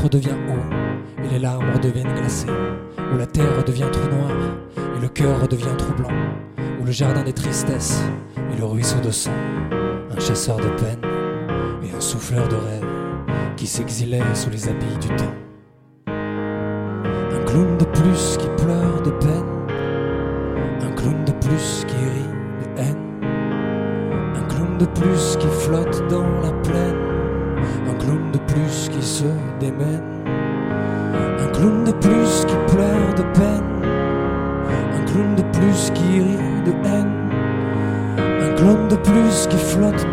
devient eau et les larmes redeviennent glacées, où la terre redevient trou noir et le cœur redevient trou blanc, où le jardin des tristesses et le ruisseau de sang, un chasseur de peine et un souffleur de rêve qui s'exilait sous les habits du temps. Un clown de plus qui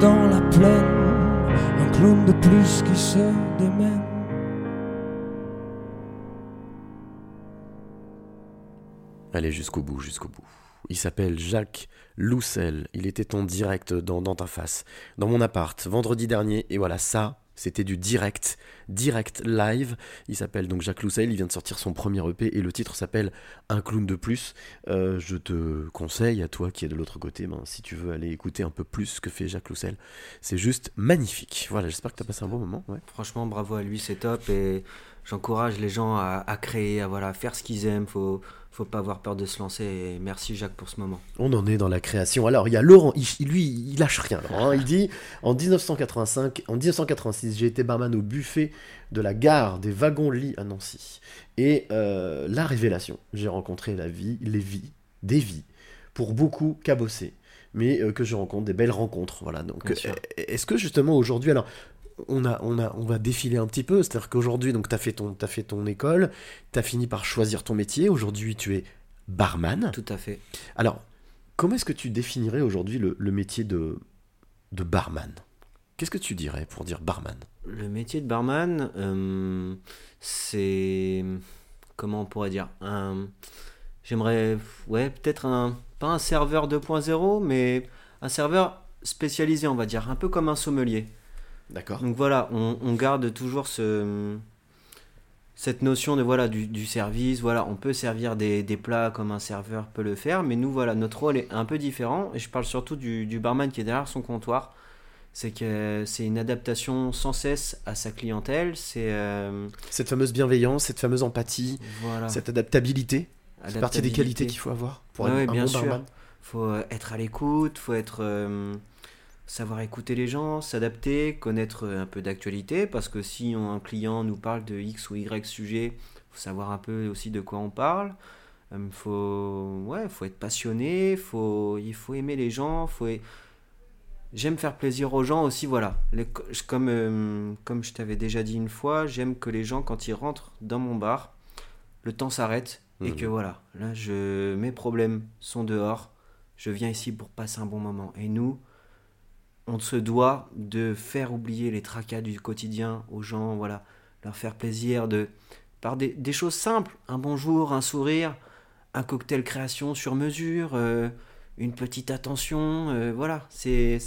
dans la plaine, un clown de plus qui se démène. Allez jusqu'au bout, jusqu'au bout. Il s'appelle Jacques Loussel. Il était en direct dans, dans ta face, dans mon appart, vendredi dernier. Et voilà, ça, c'était du direct, direct live. Il s'appelle donc Jacques Loussel. Il vient de sortir son premier EP et le titre s'appelle Un clown de plus. Euh, je te conseille, à toi qui es de l'autre côté, ben, si tu veux aller écouter un peu plus ce que fait Jacques Loussel, c'est juste magnifique. Voilà, j'espère que tu as passé un bon moment. Franchement, bravo à lui, c'est top. Et j'encourage les gens à, créer, à voilà, faire ce qu'ils aiment. Faut pas avoir peur de se lancer. Et merci Jacques pour ce moment. On en est dans la création. Alors, il y a Laurent, il- lui, il lâche rien. Laurent, hein. Il dit en 1985, en 1986, j'ai été barman au buffet de la gare des wagons-lits à Nancy. Et euh, la révélation, j'ai rencontré la vie, les vies, des vies, pour beaucoup cabossés, mais euh, que je rencontre, des belles rencontres. Voilà. Donc, euh, est-ce que justement aujourd'hui, alors. On, a, on, a, on va défiler un petit peu, c'est-à-dire qu'aujourd'hui, donc tu as, fait ton- t'as fait ton école, tu as fini par choisir ton métier, aujourd'hui tu es barman. Tout à fait. Alors, comment est-ce que tu définirais aujourd'hui le, le métier de, de barman? Qu'est-ce que tu dirais pour dire barman? Le métier de barman, euh, c'est. Comment on pourrait dire? Un, J'aimerais. Ouais, peut-être un. Pas un serveur 2.0, mais un serveur spécialisé, on va dire. Un peu comme un sommelier. D'accord. Donc voilà, on, on garde toujours ce, cette notion de voilà du, du service. Voilà, on peut servir des, des plats comme un serveur peut le faire, mais nous voilà, notre rôle est un peu différent. Et je parle surtout du, du barman qui est derrière son comptoir. C'est que c'est une adaptation sans cesse à sa clientèle. C'est euh, Cette fameuse bienveillance, cette fameuse empathie, voilà. cette adaptabilité, c'est partie des qualités qu'il faut avoir pour Ouais, être ouais, un bien bon sûr. barman. faut être à l'écoute, faut être euh, savoir écouter les gens, s'adapter, connaître euh, un peu d'actualité parce que si on- un client nous parle de X ou Y sujet, faut savoir un peu aussi de quoi on parle. Euh, faut ouais, faut être passionné, faut il faut aimer les gens, faut J'aime faire plaisir aux gens aussi, voilà. Les- comme, euh, comme je t'avais déjà dit une fois, j'aime que les gens, quand ils rentrent dans mon bar, le temps s'arrête et Mhm. que voilà, là, je, mes problèmes sont dehors, je viens ici pour passer un bon moment. Et nous, on se doit de faire oublier les tracas du quotidien aux gens, voilà, leur faire plaisir de par des, des choses simples, un bonjour, un sourire, un cocktail création sur mesure, euh, une petite attention, euh, voilà, c'est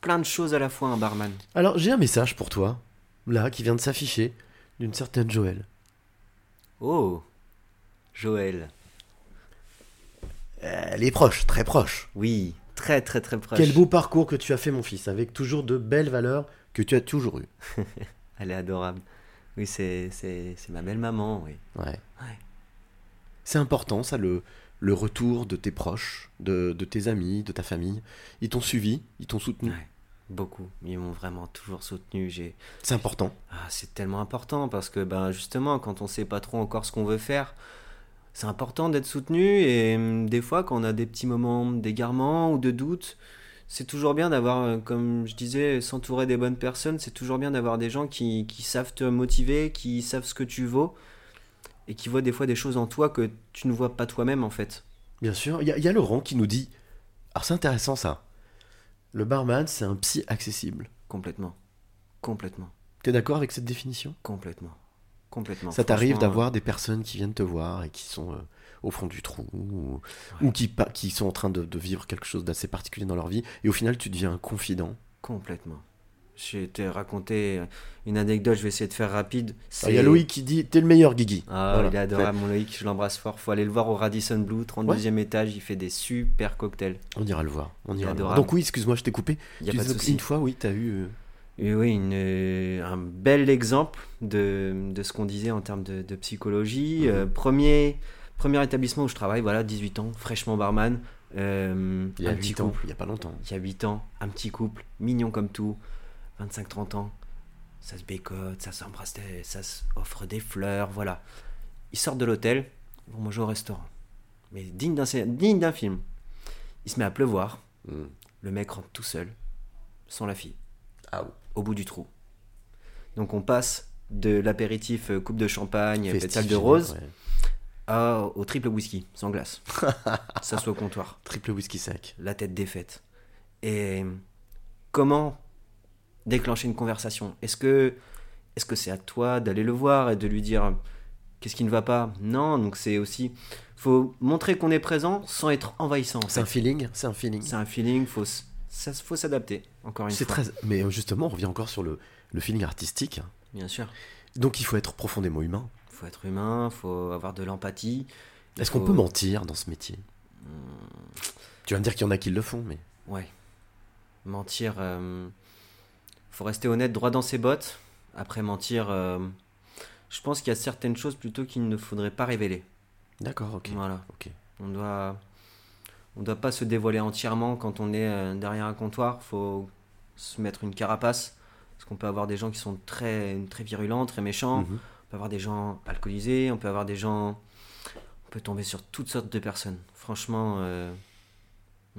plein de choses à la fois un barman. Alors, j'ai un message pour toi, là, qui vient de s'afficher, d'une certaine Joël. Oh, Joël, Elle est proche, très proche. oui, très très très proche. Quel beau parcours que tu as fait, mon fils, avec toujours de belles valeurs que tu as toujours eues. Elle est adorable. Oui, c'est ma belle maman, oui. Ouais. Ouais. C'est important, ça, le, le retour de tes proches, de, de tes amis, de ta famille. Ils t'ont suivi, ils t'ont soutenu. Ouais. Beaucoup. Ils m'ont vraiment toujours soutenu. C'est important. Ah, c'est tellement important parce que ben, justement, quand on sait pas trop encore ce qu'on veut faire, c'est important d'être soutenu. Et hum, des fois, quand on a des petits moments d'égarement ou de doute, c'est toujours bien d'avoir, euh, comme je disais, s'entourer des bonnes personnes. C'est toujours bien d'avoir des gens qui, qui savent te motiver, qui savent ce que tu vaux et qui voient des fois des choses en toi que tu ne vois pas toi-même en fait. Bien sûr. Il y, a- il y a Laurent qui nous dit Alors, c'est intéressant ça. Le barman, c'est un psy accessible. Complètement. Complètement. T'es d'accord avec cette définition? Complètement. Complètement. Ça t'arrive d'avoir des personnes qui viennent te voir et qui sont euh, au fond du trou ou, ou qui, sont en train de, de vivre quelque chose d'assez particulier dans leur vie et au final tu deviens un confident. Complètement. Je vais te raconter une anecdote, je vais essayer de faire rapide. Ah, Il y a Loïc qui dit T'es le meilleur Guigui. Ah, Voilà. il est adorable, mon Loïc, je l'embrasse fort. Faut aller le voir au Radisson Blue, 32e étage, il fait des super cocktails. On ira le voir. On ira le voir. Donc oui, excuse-moi, je t'ai coupé. Il y a pas de souci. Une fois, oui, t'as eu. Euh, Et oui, une- un bel exemple de, de ce qu'on disait en termes de, de psychologie. Mhm. Euh, premier, premier établissement où je travaille, voilà, 18 ans, fraîchement barman. Euh, Il y a un petit 8 ans, couple. il y a pas longtemps. Il y a 8 ans, un petit couple, mignon comme tout, 25-30 ans. Ça se bécote, ça s'embrasse, ça se offre des fleurs, voilà. Ils sortent de l'hôtel, ils vont manger au restaurant. Mais digne d'un scé- digne d'un film. Il se met à pleuvoir, Mm. le mec rentre tout seul, sans la fille, Ah oui. Au bout du trou. Donc on passe de l'apéritif euh, coupe de champagne, pétale de rose, ouais. à- au triple whisky, sans glace. ça soit au comptoir Triple whisky sec. la tête défaite. Et comment déclencher une conversation? Est-ce que est-ce que c'est à toi d'aller le voir et de lui dire qu'est-ce qui ne va pas? Non, donc c'est aussi faut montrer qu'on est présent sans être envahissant. en C'est un feeling, c'est un feeling. C'est un feeling, faut ça faut s'adapter. Encore une fois. très. Mais euh, justement, on revient encore sur le, le feeling artistique. Bien sûr. Donc il faut être profondément humain. Faut être humain, faut avoir de l'empathie. Il Est-ce qu'on peut mentir dans ce métier? Hmm, Tu vas me dire qu'il y en a qui le font, mais. Ouais. Mentir. euh, faut rester honnête, droit dans ses bottes. Après mentir, euh, je pense qu'il y a certaines choses plutôt qu'il ne faudrait pas révéler. D'accord, ok. Voilà. ok. On doit, on doit pas se dévoiler entièrement quand on est euh, derrière un comptoir. Faut se mettre une carapace. Parce qu'on peut avoir des gens qui sont très, très virulents, très méchants. Mhm. On peut avoir des gens alcoolisés. On peut avoir des gens. On peut tomber sur toutes sortes de personnes. Franchement, euh,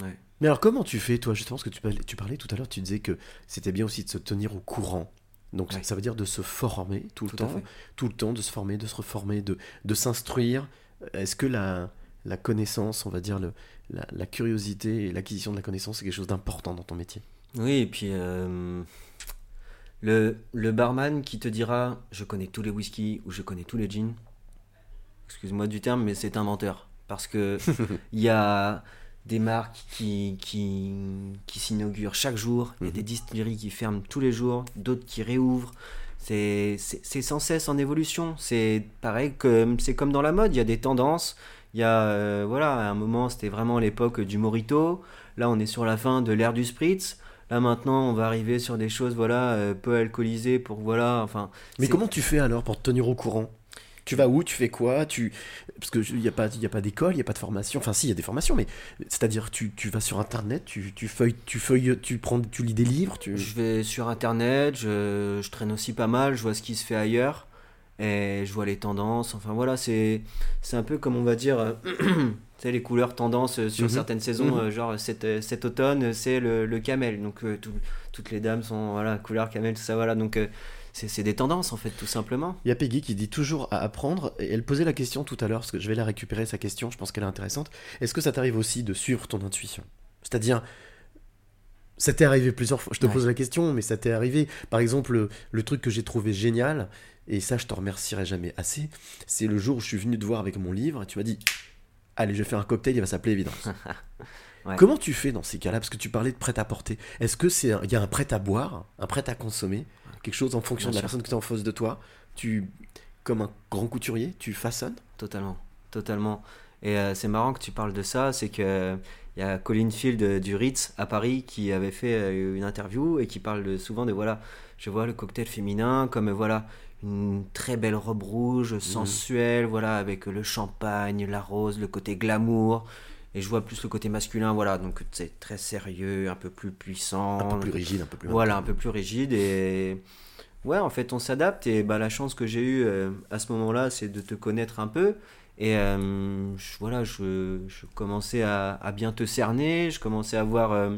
ouais. Mais alors comment tu fais, toi, justement, parce que tu parlais, tu parlais tout à l'heure, tu disais que c'était bien aussi de se tenir au courant. Donc Ouais. ça veut dire de se former tout le Tout temps, tout le temps, de se former, de se reformer, de, de s'instruire. Est-ce que la, la connaissance, on va dire, le, la, la curiosité et l'acquisition de la connaissance, c'est quelque chose d'important dans ton métier Oui, et puis euh, le, le barman qui te dira je connais tous les whiskies ou je connais tous les gins, excuse-moi du terme, mais c'est un menteur. Parce que il y a des marques qui, qui, qui s'inaugurent chaque jour, il y a Mhm. des distilleries qui ferment tous les jours, d'autres qui réouvrent. C'est c'est- c'est sans cesse en évolution. C'est pareil que c'est comme dans la mode, il y a des tendances. Il y a, euh, voilà, à un moment, c'était vraiment l'époque du Morito. Là, on est sur la fin de l'ère du Spritz. Là, maintenant, on va arriver sur des choses, voilà, euh, peu alcoolisées pour, voilà, enfin. Mais comment tu fais alors pour te tenir au courant? Tu vas où? Tu fais quoi? Tu... Parce qu'il n'y a pas, il y a pas d'école, il n'y a pas de formation. Enfin, si, il y a des formations, mais c'est-à-dire tu, tu vas sur Internet, tu, tu feuilles, tu feuilles, tu prends, tu lis des livres, tu... Je vais sur internet, je, je traîne aussi pas mal, je vois ce qui se fait ailleurs et je vois les tendances. Enfin voilà, c'est un peu comme on va dire, euh, tu sais, les couleurs tendances sur Mhm. certaines saisons, Mhm. euh, genre cet, euh, cet automne, c'est le, le camel. Donc euh, tout- toutes les dames sont voilà, couleur camel, tout ça, voilà. Donc euh, c'est c'est des tendances en fait, tout simplement. Il y a Peggy qui dit toujours à apprendre, et elle posait la question tout à l'heure, parce que je vais la récupérer, sa question, je pense qu'elle est intéressante. Est-ce que ça t'arrive aussi de suivre ton intuition? C'est-à-dire, ça t'est arrivé plusieurs fois, je te Ouais. pose la question, mais ça t'est arrivé, par exemple, le, le truc que j'ai trouvé génial, et ça je te remercierai jamais assez, c'est le jour où je suis venu te voir avec mon livre, et tu m'as dit, allez, je vais faire un cocktail, il va s'appeler Évidence. Ouais. Comment tu fais dans ces cas-là? Parce que tu parlais de prêt-à-porter. Est-ce que c'est il y a un prêt à boire, un prêt à consommer, quelque chose en fonction Bien de la sûr. personne que tu as en face de toi? Tu, comme un grand couturier, tu façonnes? Totalement, totalement. Et euh, c'est marrant que tu parles de ça, c'est que il y a Colin Field euh, du Ritz à Paris qui avait fait euh, une interview et qui parle souvent de voilà, je vois le cocktail féminin comme voilà une très belle robe rouge sensuelle, voilà avec le champagne, la rose, le côté glamour. Et je vois plus le côté masculin, voilà, donc c'est très sérieux, un peu plus puissant. Un peu plus rigide, un peu plus. Voilà, un peu plus rigide et ouais, en fait, on s'adapte et bah la chance que j'ai eue euh, à ce moment-là, c'est de te connaître un peu et euh, je- voilà, je, je commençais à, à bien te cerner, je commençais à voir euh,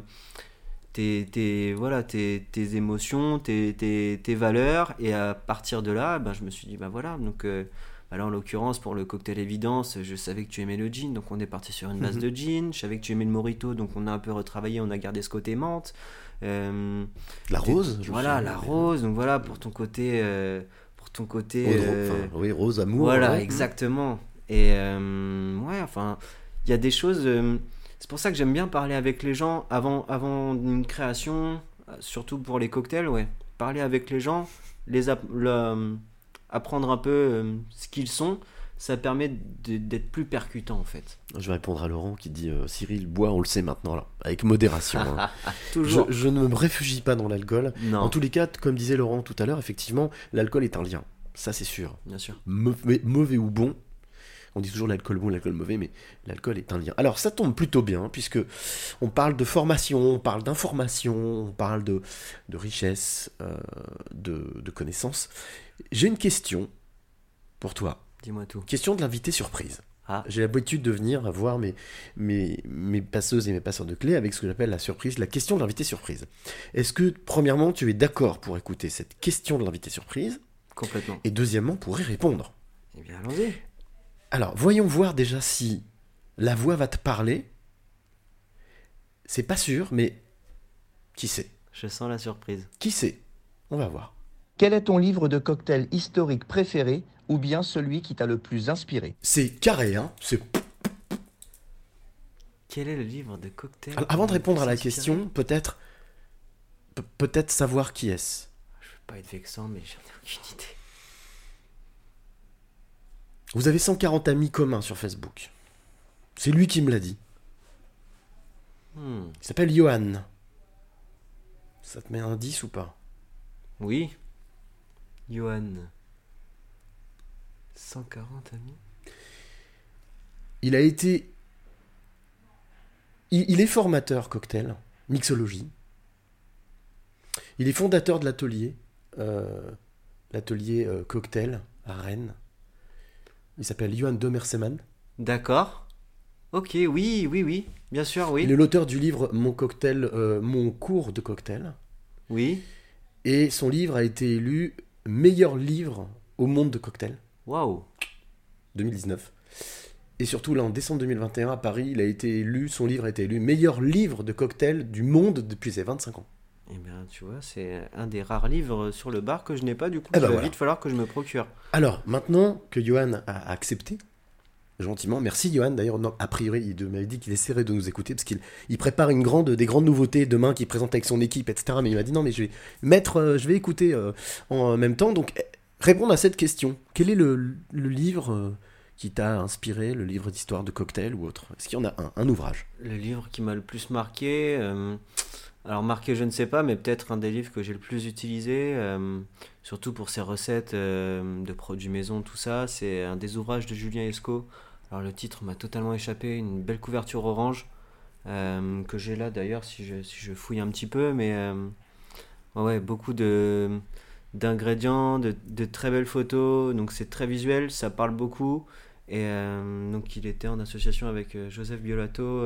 tes, tes- voilà, tes, tes émotions, tes, tes, tes valeurs et à partir de là, bah, je me suis dit bah voilà, donc euh, bah là, en l'occurrence, pour le cocktail évidence, je savais que tu aimais le gin, donc on est parti sur une base Mhm. de gin. Je savais que tu aimais le morito, donc on a un peu retravaillé, on a gardé ce côté menthe. Euh, La rose je Voilà, la rose. Donc voilà, pour ton côté. euh, pour ton côté. Rose, euh, enfin, oui, rose, amour. voilà, ouais. exactement. Et ouais, enfin, il y a des choses. Euh, c'est pour ça que j'aime bien parler avec les gens avant, avant une création, euh, surtout pour les cocktails, ouais. Parler avec les gens, les app- le- apprendre un peu euh, ce qu'ils sont. ça permet d'être plus percutant en fait. Je vais répondre à Laurent qui dit euh, Cyril boit, on le sait maintenant, là, avec modération. hein. Toujours. Je, je ne me réfugie pas dans l'alcool. En tous les cas, comme disait Laurent tout à l'heure, effectivement, l'alcool est un lien. Ça, c'est sûr. bien sûr. Mauvais, mauvais ou bon. On dit toujours l'alcool bon, l'alcool mauvais, mais l'alcool est un lien. Alors ça tombe plutôt bien, puisque on parle de formation, on parle d'information, on parle de, de richesse, euh, de, de connaissances. J'ai une question pour toi. Dis-moi tout. Question de l'invité surprise. Ah. J'ai l'habitude de venir voir mes, mes, mes passeuses et mes passeurs de clés avec ce que j'appelle la surprise, la question de l'invité surprise. Est-ce que, premièrement, tu es d'accord pour écouter cette question de l'invité surprise? Complètement. Et deuxièmement, pour y répondre Eh bien, allons-y. Alors, voyons voir déjà si la voix va te parler. C'est pas sûr, mais qui sait? Je sens la surprise. Qui sait? On va voir. Quel est ton livre de cocktail historique préféré ou bien celui qui t'a le plus inspiré? C'est carré, hein C'est Quel est le livre de cocktail Alors, avant de répondre à la question, peut-être pe- peut-être savoir qui est-ce. Je veux pas être vexant, mais j'en ai aucune idée. Vous avez 140 amis communs sur Facebook. C'est lui qui me l'a dit. Hmm, Il s'appelle Johan. Ça te met un 10 ou pas? Oui. Johan. 140 amis Il a été. Il, il est formateur cocktail, mixologie. Il est fondateur de l'atelier, euh, l'atelier euh, cocktail à Rennes. Il s'appelle Johan de Merseman. D'accord. Ok, oui, oui, oui. Bien sûr, oui. Il est l'auteur du livre Mon cocktail, euh, mon cours de cocktail. Oui. Et son livre a été élu meilleur livre au monde de cocktail Waouh. 2019. Et surtout là en décembre 2021 à Paris, il a été élu, son livre a été élu meilleur livre de cocktail du monde depuis ses 25 ans. Eh bien, tu vois, c'est un des rares livres sur le bar que je n'ai pas, du coup. Eh ben il va voilà. vite falloir que je me procure. Alors, maintenant que Johan a accepté, gentiment, merci Johan, d'ailleurs, a priori, il m'avait dit qu'il essaierait de nous écouter, parce qu'il il prépare une grande, des grandes nouveautés demain qu'il présente avec son équipe, etc. Mais il m'a dit non, mais je vais mettre, euh, je vais écouter euh, en même temps. Donc, eh, répondre à cette question. Quel est le, le livre euh, qui t'a inspiré, le livre d'histoire de cocktail ou autre? Est-ce qu'il y en a un, un ouvrage? Le livre qui m'a le plus marqué, alors marqué je ne sais pas, mais peut-être un des livres que j'ai le plus utilisé, euh, surtout pour ses recettes euh, de produits maison, tout ça, c'est un des ouvrages de Julien Esco. Alors le titre m'a totalement échappé, une belle couverture orange, euh, que j'ai là d'ailleurs si je, si je fouille un petit peu, mais ouais, beaucoup de d'ingrédients, de, de très belles photos, donc c'est très visuel, ça parle beaucoup. Et donc il était en association avec Joseph Biolato,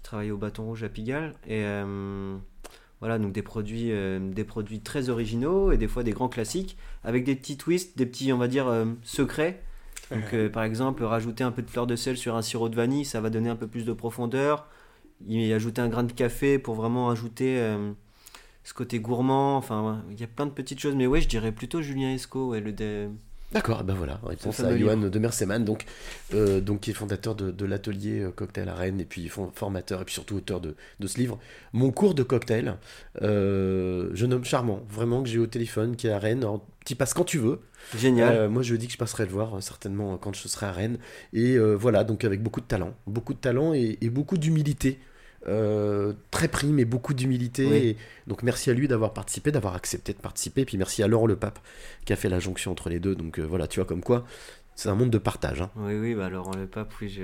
qui travaillait au Bâton Rouge à Pigalle. Et euh, voilà, donc des produits, euh, des produits très originaux et des fois des grands classiques, avec des petits twists, des petits, on va dire, euh, secrets. Donc euh, par exemple, rajouter un peu de fleur de sel sur un sirop de vanille, ça va donner un peu plus de profondeur. Y ajouter un grain de café pour vraiment ajouter euh, ce côté gourmand. Enfin, il y a plein de petites choses. Mais ouais, je dirais plutôt Julien Esco, ouais, le dé- D'accord, ben voilà, réponse à Johan de Merseman, donc, euh, donc qui est fondateur de, de l'atelier euh, cocktail à Rennes et puis formateur et puis surtout auteur de, de ce livre. Mon cours de cocktail, euh, jeune homme charmant, vraiment que j'ai au téléphone, qui est à Rennes. Alors, tu passes quand tu veux. Génial. Euh, moi, je dis que je passerai le voir euh, certainement quand je serai à Rennes. Et euh, voilà, donc avec beaucoup de talent, beaucoup de talent et, et beaucoup d'humilité. Euh, très prime et beaucoup d'humilité. Oui. Et Donc merci à lui d'avoir participé, d'avoir accepté de participer. Puis merci à Laurent Le Pape qui a fait la jonction entre les deux. Donc euh, voilà, tu vois comme quoi c'est un monde de partage. hein. Oui, oui, bah Laurent Le Pape, oui, je...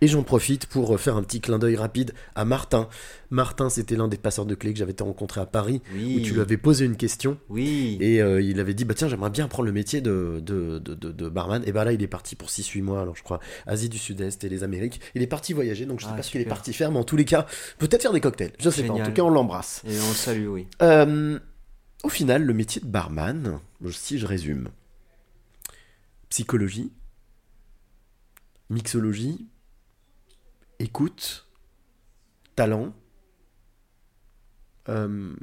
Et j'en profite pour euh, faire un petit clin d'œil rapide à Martin. Martin, c'était l'un des passeurs de clés que j'avais été rencontré à Paris, Oui. où tu lui avais posé une question. Oui. Et euh, il avait dit, bah tiens, j'aimerais bien apprendre le métier de, de, de, de- de barman. Et bah là, il est parti pour 6-8 mois, alors je crois, Asie du Sud-Est et les Amériques. Il est parti voyager, donc je sais Ah, pas ce qu'il est parti faire, mais en tous les cas, peut-être faire des cocktails. Je sais pas, en tout cas, on l'embrasse. Et on le salue, oui. Euh, au final, le métier de barman, si je résume, psychologie, mixologie, écoute, talent. euh,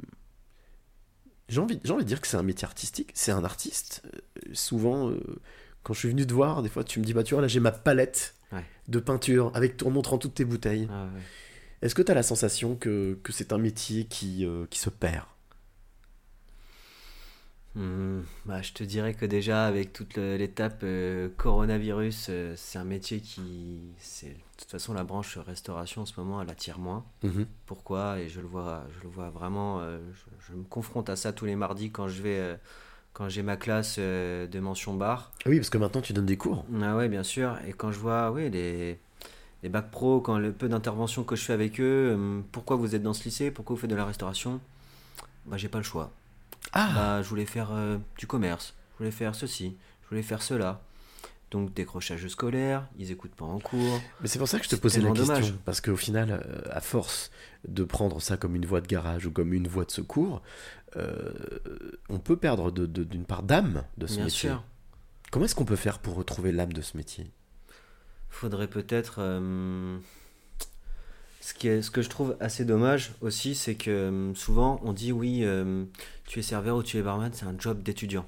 j'ai envie, j'ai envie de dire que c'est un métier artistique, c'est un artiste. Euh, souvent, euh, quand je suis venu te voir, des fois tu me dis, bah tu vois, là j'ai ma palette Ouais. de peinture, avec, en montrant toutes tes bouteilles. Ah, ouais. Est-ce que tu as la sensation que, que c'est un métier qui, qui se perd? Hmm, Bah, je te dirais que déjà, avec toute l'étape euh, coronavirus, euh, c'est un métier qui. c'est- De toute façon, la branche restauration en ce moment, elle attire moins. Mhm. Pourquoi? Et je le vois, je le vois vraiment. euh, je, je me confronte à ça tous les mardis quand je vais. quand j'ai ma classe de mention bar. Ah Oui, parce que maintenant tu donnes des cours. Ah ouais, bien sûr. Et quand je vois, oui, les, les bacs pro, quand le peu d'interventions que je fais avec eux, euh, pourquoi vous êtes dans ce lycée? Pourquoi vous faites de la restauration? Bah, j'ai pas le choix. Ah Bah, je voulais faire euh, du commerce, je voulais faire ceci, je voulais faire cela. Donc, décrochage scolaire, ils écoutent pas en cours. Mais c'est pour ça que je te posais la question. dommage. Parce qu'au final, euh, à force de prendre ça comme une voie de garage ou comme une voie de secours, euh, on peut perdre de- de- d'une part d'âme de ce Bien métier. sûr. Comment est-ce qu'on peut faire pour retrouver l'âme de ce métier? Faudrait peut-être. Ce, qui est, ce que je trouve assez dommage aussi, c'est que euh, souvent on dit oui, euh, tu es serveur ou tu es barman, c'est un job d'étudiant.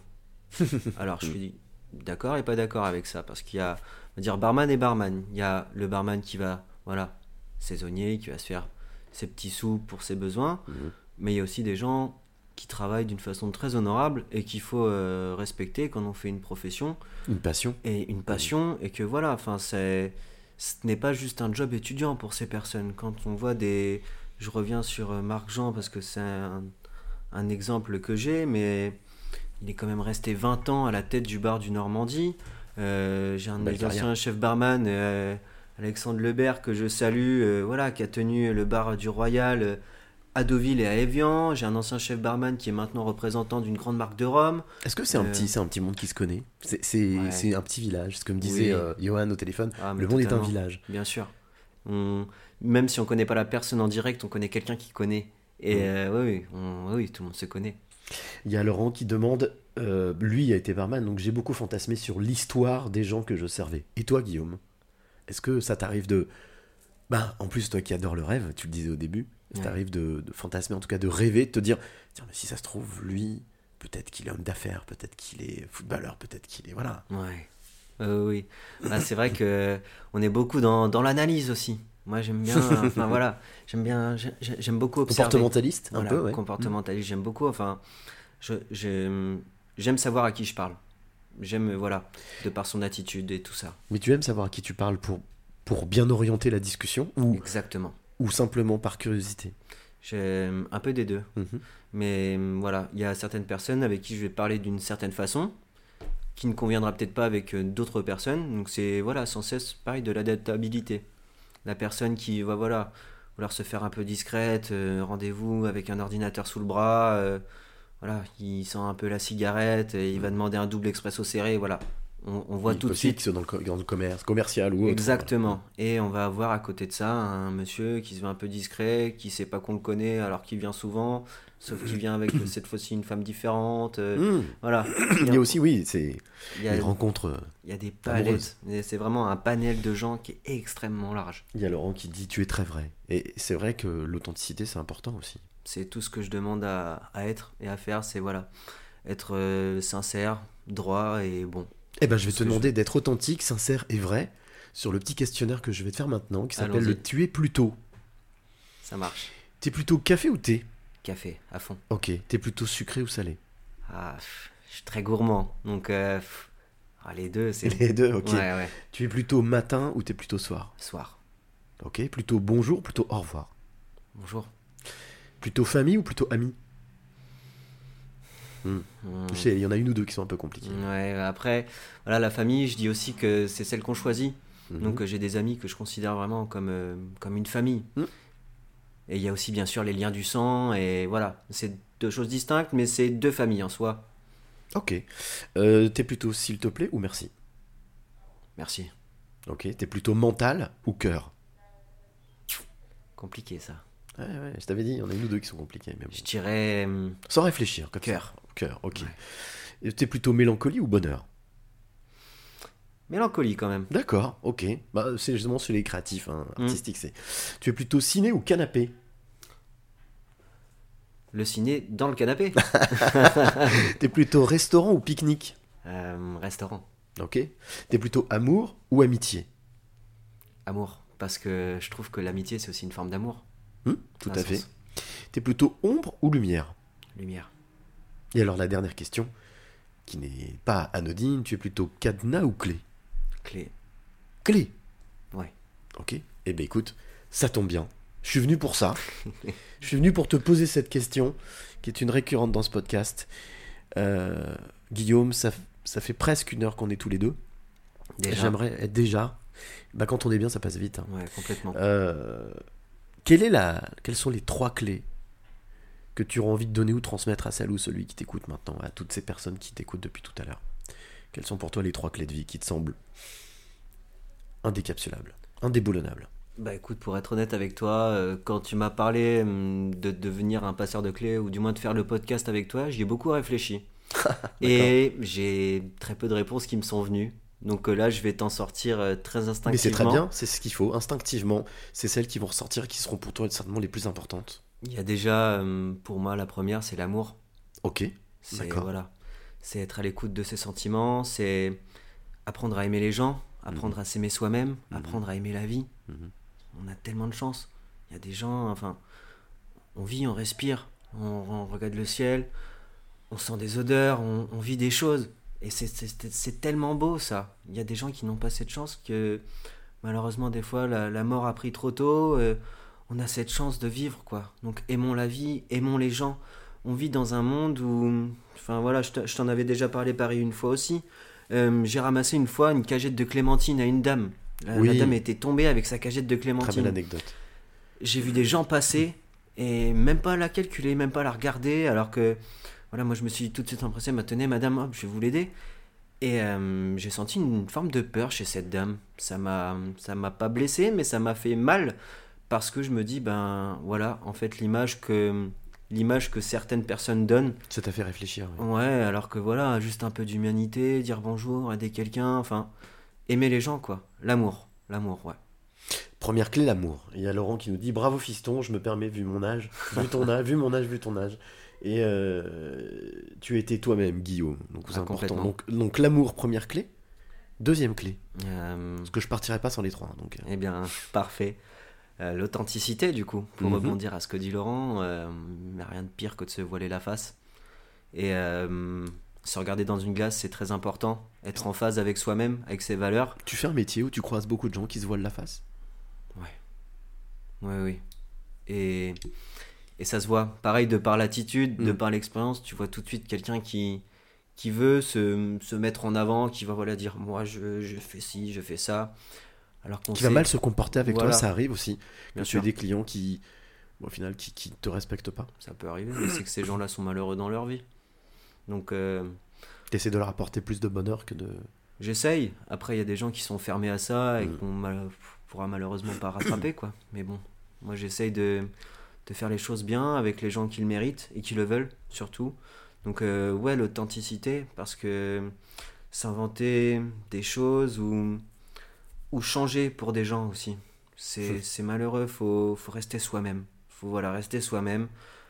Alors je suis d'accord et pas d'accord avec ça, parce qu'il y a, on va dire barman et barman. Il y a le barman qui va, voilà, saisonnier, qui va se faire ses petits sous pour ses besoins, mais il y a aussi des gens qui travaillent d'une façon très honorable et qu'il faut euh, respecter quand on fait une profession Une passion et une passion et que voilà enfin c'est ce n'est pas juste un job étudiant pour ces personnes. Quand on voit des je reviens sur euh, Marc Jean parce que c'est un, un exemple que j'ai mais il est quand même resté 20 ans à la tête du bar du Normandie. Euh, j'ai un de Belle mes anciens chefs barman euh, Alexandre Lebert que je salue euh, voilà qui a tenu le bar du Royal à Deauville et à Evian j'ai un ancien chef barman qui est maintenant représentant d'une grande marque de rhum Est-ce que c'est un, Euh, petit, c'est un petit monde qui se connaît? C'est Ouais. un petit village, ce que me disait Oui. euh, Johan au téléphone. Ah, le monde est un village. Bien sûr. On- Même si on connaît pas la personne en direct, on connaît quelqu'un qui connaît. Et Mm. euh, oui, oui, on- oui, tout le monde se connaît. Il y a Laurent qui demande, lui a été barman, donc j'ai beaucoup fantasmé sur l'histoire des gens que je servais. Et toi, Guillaume Est-ce que ça t'arrive de... Ben, en plus, toi qui adores le rêve, tu le disais au début, ça Ouais. t'arrive de, de fantasmer, en tout cas de rêver, de te dire, tiens, mais si ça se trouve, lui, peut-être qu'il est homme d'affaires, peut-être qu'il est footballeur, peut-être qu'il est... Voilà. Ouais. Euh, oui. Bah, c'est vrai que on est beaucoup dans, dans l'analyse aussi. Moi, j'aime bien. Enfin voilà, j'aime bien. j'ai- j'ai- J'aime beaucoup observer. Comportementaliste, un Voilà, peu, ouais. Comportementaliste. J'aime beaucoup. Enfin, je j'aime savoir à qui je parle. J'aime voilà, de par son attitude et tout ça. Mais tu aimes savoir à qui tu parles pour, pour bien orienter la discussion ou, Exactement. Ou simplement par curiosité J'aime un peu des deux. Mhm. Mais hum, voilà, il y a certaines personnes avec qui je vais parler d'une certaine façon qui ne conviendra peut-être pas avec euh, d'autres personnes. Donc c'est voilà, sans cesse pareil de l'adaptabilité. La personne qui va voilà, vouloir se faire un peu discrète, euh, rendez-vous avec un ordinateur sous le bras, euh, voilà, il sent un peu la cigarette, et il va demander un double expresso serré, voilà. On, on voit tout de suite dans le, dans le commerce, commercial ou autre. Exactement. Et on va avoir à côté de ça un monsieur qui se veut un peu discret, qui sait pas qu'on le connaît alors qu'il vient souvent, sauf qu'il vient avec cette fois-ci une femme différente. euh, Mmh. Voilà. Il y a aussi, oui, c'est Il y a- les rencontres. euh, Il y a des palettes. Et C'est vraiment un panel de gens qui est extrêmement large. Il y a Laurent qui dit tu es très vrai. Et c'est vrai que l'authenticité c'est important aussi. C'est tout ce que je demande à, à être et à faire, c'est voilà, être euh, sincère, droit et bon. Eh ben je vais te demander d'être authentique, sincère et vrai sur le petit questionnaire que je vais te faire maintenant qui s'appelle le tu es plutôt. Ça marche. T'es plutôt café ou thé? Café, à fond. Ok. T'es plutôt sucré ou salé? Ah, je suis très gourmand. Donc, euh, ah, les deux, c'est. Les deux, ok. Ouais, ouais. Tu es plutôt matin ou t'es plutôt soir? Soir. Ok. Plutôt bonjour, plutôt au revoir? Bonjour. Plutôt famille ou plutôt ami Hmm. Hmm. Il y en a une ou deux qui sont un peu compliquées. Ouais, après, voilà, la famille, je dis aussi que c'est celle qu'on choisit. Mhm. Donc euh, j'ai des amis que je considère vraiment comme, euh, comme une famille. Mhm. Et il y a aussi bien sûr les liens du sang, et voilà, c'est deux choses distinctes, mais c'est deux familles en soi. Ok. Euh, t'es plutôt s'il te plaît ou merci? Merci. Ok. T'es plutôt mental ou cœur? Compliqué ça. Ouais, ouais, je t'avais dit, il y en a une ou deux qui sont compliquées. Mais bon. Je dirais. hum, Sans réfléchir, comme Cœur. ça. Cœur, ok. Ouais. T'es plutôt mélancolie ou bonheur? Mélancolie quand même. D'accord, ok. Bah, c'est justement chez les créatifs, hein, Mm. artistiques. C'est. Tu es plutôt ciné ou canapé? Le ciné dans le canapé. T'es plutôt restaurant ou pique-nique? Euh, restaurant. Ok. T'es plutôt amour ou amitié? Amour. Parce que je trouve que l'amitié, c'est aussi une forme d'amour. Hmm, Tout à fait. T'es plutôt ombre ou lumière? Lumière. Et alors la dernière question. qui n'est pas anodine. Tu es plutôt cadenas ou clé? Clé. Clé Ouais. Ok. Eh ben écoute, ça tombe bien. Je suis venu pour ça. Je suis venu pour te poser cette question, qui est une récurrente dans ce podcast. Euh, Guillaume, ça, ça fait presque une heure qu'on est tous les deux. Déjà. J'aimerais être déjà. Bah, quand on est bien, ça passe vite. hein. Ouais, complètement. Euh, quelle est la, quelles sont les trois clés que tu auras envie de donner ou transmettre à celle ou celui qui t'écoute maintenant, à toutes ces personnes qui t'écoutent depuis tout à l'heure Quelles sont pour toi les trois clés de vie qui te semblent indécapsulables, indéboulonnables? Bah écoute, pour être honnête avec toi, euh, quand tu m'as parlé hum, de devenir un passeur de clés, ou du moins de faire le podcast avec toi, j'y ai beaucoup réfléchi. Et j'ai très peu de réponses qui me sont venues. Donc euh, là, je vais t'en sortir euh, très instinctivement. Mais c'est très bien, c'est ce qu'il faut, instinctivement. C'est celles qui vont ressortir qui seront pour toi certainement les plus importantes. Il y a déjà, hum, pour moi, la première, c'est l'amour. Ok, C'est voilà, c'est être à l'écoute de ses sentiments, c'est apprendre à aimer les gens, apprendre à s'aimer soi-même, apprendre à aimer la vie. Mhm. On a tellement de chance. Il y a des gens, enfin, on vit, on respire, on, on regarde le ciel, on sent des odeurs, on, on vit des choses. Et c'est- tellement beau ça. Il y a des gens qui n'ont pas cette chance que malheureusement des fois la, la mort a pris trop tôt. euh, on a cette chance de vivre quoi. Donc aimons la vie, aimons les gens. On vit dans un monde où, enfin voilà, je te- je t'en avais déjà parlé Paris une fois aussi. Euh, J'ai ramassé une fois une cagette de clémentine à une dame. La, la dame était tombée avec sa cagette de Très clémentine. belle anecdote. J'ai vu des gens passer et même pas la calculer, même pas la regarder, alors que voilà, moi je me suis tout de suite impressionné, m'a tenez madame, hop, je vais vous l'aider. Et euh, j'ai senti une forme de peur chez cette dame. Ça m'a, ça m'a pas blessé, mais ça m'a fait mal parce que je me dis ben voilà, en fait l'image que l'image que certaines personnes donnent. Ça t'a fait réfléchir. ouais. Ouais, alors que voilà, juste un peu d'humanité, dire bonjour, aider quelqu'un, enfin aimer les gens quoi, l'amour, l'amour, ouais. Première clé, l'amour. Il y a Laurent qui nous dit Bravo fiston, je me permets, vu mon âge, vu ton âge, vu mon âge, vu ton âge. Et euh, tu étais toi-même, Guillaume. Donc c'est Ah, important. Donc, donc l'amour, première clé. Deuxième clé. Euh, Parce que je partirai pas sans les trois. Donc, euh, Eh bien, parfait. Euh, L'authenticité, du coup, pour Mhm. rebondir à ce que dit Laurent, euh, mais rien de pire que de se voiler la face. Et euh, se regarder dans une glace, c'est très important. Être en phase avec soi-même, avec ses valeurs. tu fais un métier où tu croises beaucoup de gens qui se voilent la face? Oui, oui. Et, et ça se voit. Pareil, de par l'attitude, de Mm. par l'expérience, tu vois tout de suite quelqu'un qui, qui veut se, se mettre en avant, qui va voilà, dire Moi, je, je fais ci, je fais ça. Alors Qui va mal se comporter avec Voilà. toi, ça arrive aussi. Bien que tu sûr. as des clients qui, bon, au final, qui, qui te respectent pas. Ça peut arriver, mais c'est que ces gens-là sont malheureux dans leur vie. Donc, euh, T'essaies de leur apporter plus de bonheur que de. j'essaye. Après, il y a des gens qui sont fermés à ça et Mm. qu'on mal- pourra malheureusement pas rattraper, quoi. Mais bon, moi, j'essaye de, de faire les choses bien avec les gens qui le méritent et qui le veulent, surtout. Donc, euh, ouais, l'authenticité, parce que s'inventer des choses ou, ou changer pour des gens aussi, c'est c'est malheureux. Faut, faut rester soi-même. Faut voilà, rester soi-même,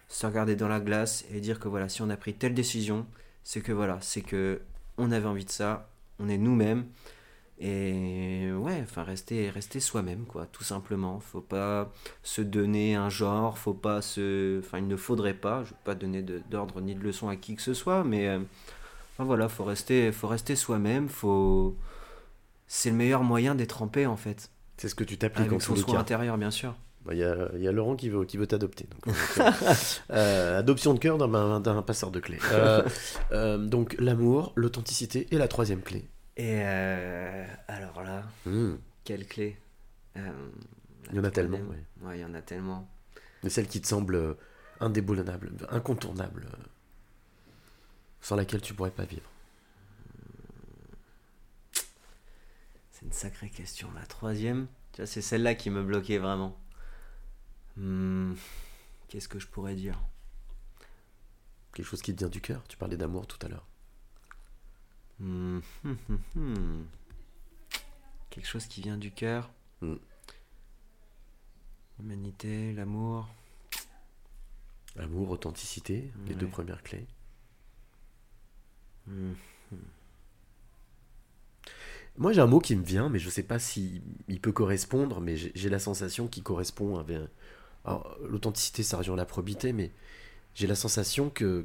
se regarder dans la glace et dire que voilà, si on a pris telle décision, c'est que voilà, c'est que on avait envie de ça, on est nous-mêmes. Et ouais, enfin rester, rester soi-même, quoi, tout simplement. Faut pas se donner un genre, faut pas se. Enfin, il ne faudrait pas, je vais pas donner d'ordre ni de leçon à qui que ce soit, mais euh, enfin, voilà, faut rester, faut rester soi-même, faut. C'est le meilleur moyen d'être en paix, en fait. C'est ce que tu t'appliques en son tous les cas. intérieur, bien sûr. Bah, Il y, a, il y a Laurent qui veut, qui veut t'adopter. donc, euh, euh, adoption de cœur d'un, passeur de clés. Euh, euh, donc l'amour, l'authenticité et la troisième clé. Et euh, alors là, Hmm. quelle clé? Euh, Il y en a tellement. Ouais, il y en a tellement. Mais celle qui te semble euh, indéboulonnable, incontournable, euh, sans laquelle tu pourrais pas vivre. C'est une sacrée question. La troisième, tu vois, c'est celle-là qui me bloquait vraiment. Hmm, Qu'est-ce que je pourrais dire? Quelque chose qui te vient du cœur? Tu parlais d'amour tout à l'heure. Hmm, hmm. Quelque chose qui vient du cœur? L'humanité, l'amour. Amour, authenticité, les Ouais. deux premières clés. Moi, j'ai un mot qui me vient, mais je sais pas si il peut correspondre, mais j'ai la sensation qu'il correspond avec. L'authenticité, ça rejoint la probité, mais j'ai la sensation que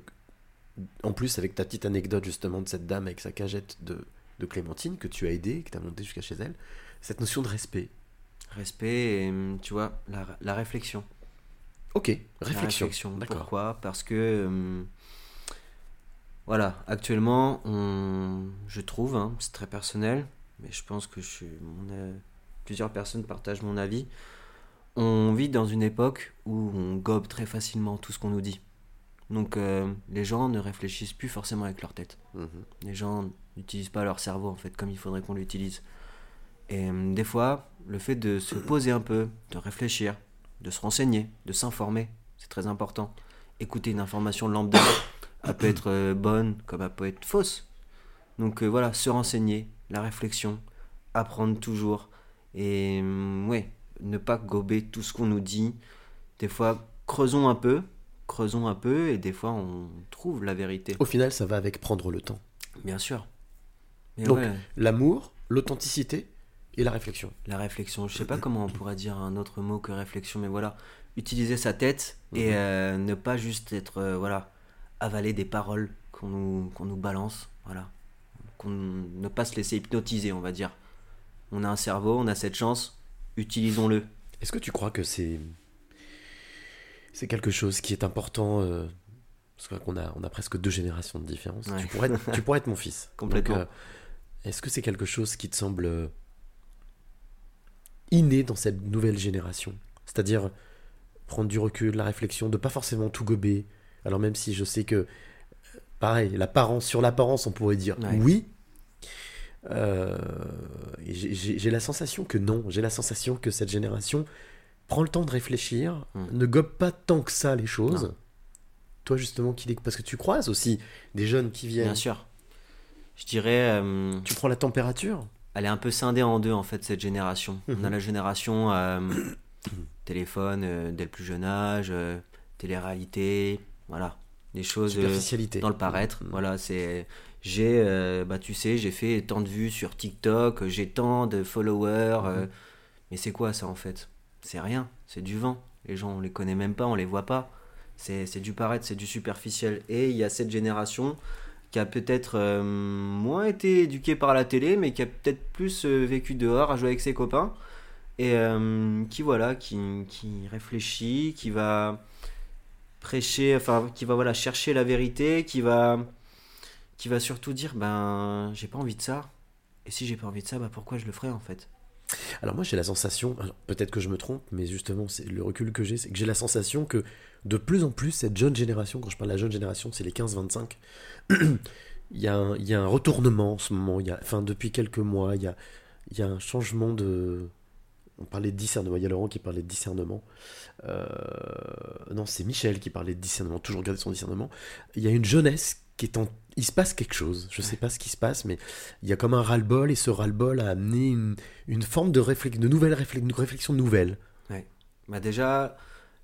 en plus avec ta petite anecdote justement de cette dame avec sa cagette de, de clémentine que tu as aidé, que tu as monté jusqu'à chez elle, cette notion de respect. Respect et, hum, tu vois, la, la réflexion. Ok, réflexion. D'accord. Pourquoi? Parce que, hum, voilà, actuellement, on, je trouve, hein, c'est très personnel, mais je pense que je suis, mon, euh, plusieurs personnes partagent mon avis. On vit dans une époque où on gobe très facilement tout ce qu'on nous dit. Donc euh, les gens ne réfléchissent plus forcément avec leur tête. Mhm. Les gens n'utilisent pas leur cerveau en fait comme il faudrait qu'on l'utilise. Et hum, des fois, le fait de se poser un peu, de réfléchir, de se renseigner, de s'informer, c'est très important. Écouter une information lambda, elle peut être euh, bonne comme elle peut être fausse. Donc euh, voilà, se renseigner, la réflexion, apprendre toujours. Et hum, ouais, ne pas gober tout ce qu'on nous dit. Des fois, creusons un peu, creusons un peu, et des fois, on trouve la vérité. Au final, ça va avec prendre le temps. Bien sûr. Mais Donc, ouais, l'amour, l'authenticité et la réflexion. la réflexion, je sais pas comment on pourrait dire un autre mot que réflexion, mais voilà, utiliser sa tête et Mhm. euh, ne pas juste être, euh, voilà, avaler des paroles qu'on nous, qu'on nous balance, voilà. Qu'on, ne pas se laisser hypnotiser, on va dire. On a un cerveau, on a cette chance, utilisons-le. Est-ce que tu crois que c'est c'est quelque chose qui est important euh, parce qu'on a on a presque deux générations de différence. Ouais. Tu pourrais être, tu pourrais être mon fils. Complètement. Euh, Est-ce que c'est quelque chose qui te semble euh, inné dans cette nouvelle génération? C'est-à-dire prendre du recul, la réflexion, de pas forcément tout gober. Alors même si je sais que euh, pareil, l'apparence sur l'apparence, on pourrait dire Ouais. oui. Euh, j'ai- la sensation que non. J'ai la sensation que cette génération prend le temps de réfléchir, Mm. ne gobe pas tant que ça les choses. Non. Toi justement, qui parce que tu croises aussi des jeunes qui viennent. Bien sûr. Je dirais, euh, Tu prends la température? elle est un peu scindée en deux en fait cette génération. On a Mhm. la génération euh, téléphone dès le plus jeune âge, télé-réalité, voilà, des choses dans le paraître. Mhm. Voilà, c'est j'ai euh, bah tu sais, j'ai fait tant de vues sur TikTok, j'ai tant de followers, Mhm. euh, mais c'est quoi ça en fait? C'est rien, c'est du vent. Les gens on les connaît même pas, on les voit pas. C'est c'est du paraître, c'est du superficiel. Et il y a cette génération qui a peut-être euh, moins été éduquée par la télé, mais qui a peut-être plus vécu dehors, à jouer avec ses copains, et qui voilà, qui, qui réfléchit, qui va prêcher, enfin, qui va voilà chercher la vérité, qui va, qui va surtout dire, ben, j'ai pas envie de ça. Et si j'ai pas envie de ça, bah pourquoi je le ferais en fait? Alors moi j'ai la sensation, peut-être que je me trompe, mais justement c'est le recul que j'ai, c'est que j'ai la sensation que de plus en plus cette jeune génération, quand je parle de la jeune génération, c'est les 15-25, il, y a un, il y a un retournement en ce moment, il y a, enfin depuis quelques mois, il y a, il y a un changement de... On parlait de discernement, il y a Laurent qui parlait de discernement. Euh, non, c'est Michel qui parlait de discernement, toujours garder son discernement. Il y a une jeunesse qui est en... Il se passe quelque chose, je sais pas ce qui se passe, mais il y a comme un ras-le-bol, et ce ras-le-bol a amené une, une forme de, réflex... de nouvelle réflex... une réflexion nouvelle. Bah déjà,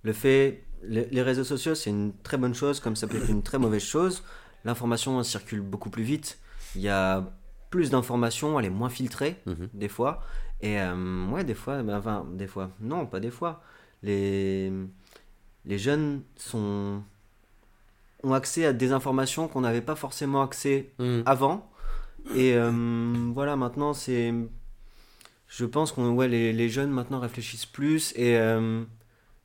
le fait, les, les réseaux sociaux, c'est une très bonne chose, comme ça peut être une très mauvaise chose. L'information circule beaucoup plus vite. Il y a plus d'informations, elle est moins filtrée, Mhm. des fois. Et euh, ouais, des fois, bah, enfin, des fois, non, pas des fois. Les, les jeunes sont, ont accès à des informations qu'on n'avait pas forcément accès Mm. avant. Et euh, voilà, maintenant, c'est. Je pense que ouais, les, les jeunes maintenant réfléchissent plus et euh,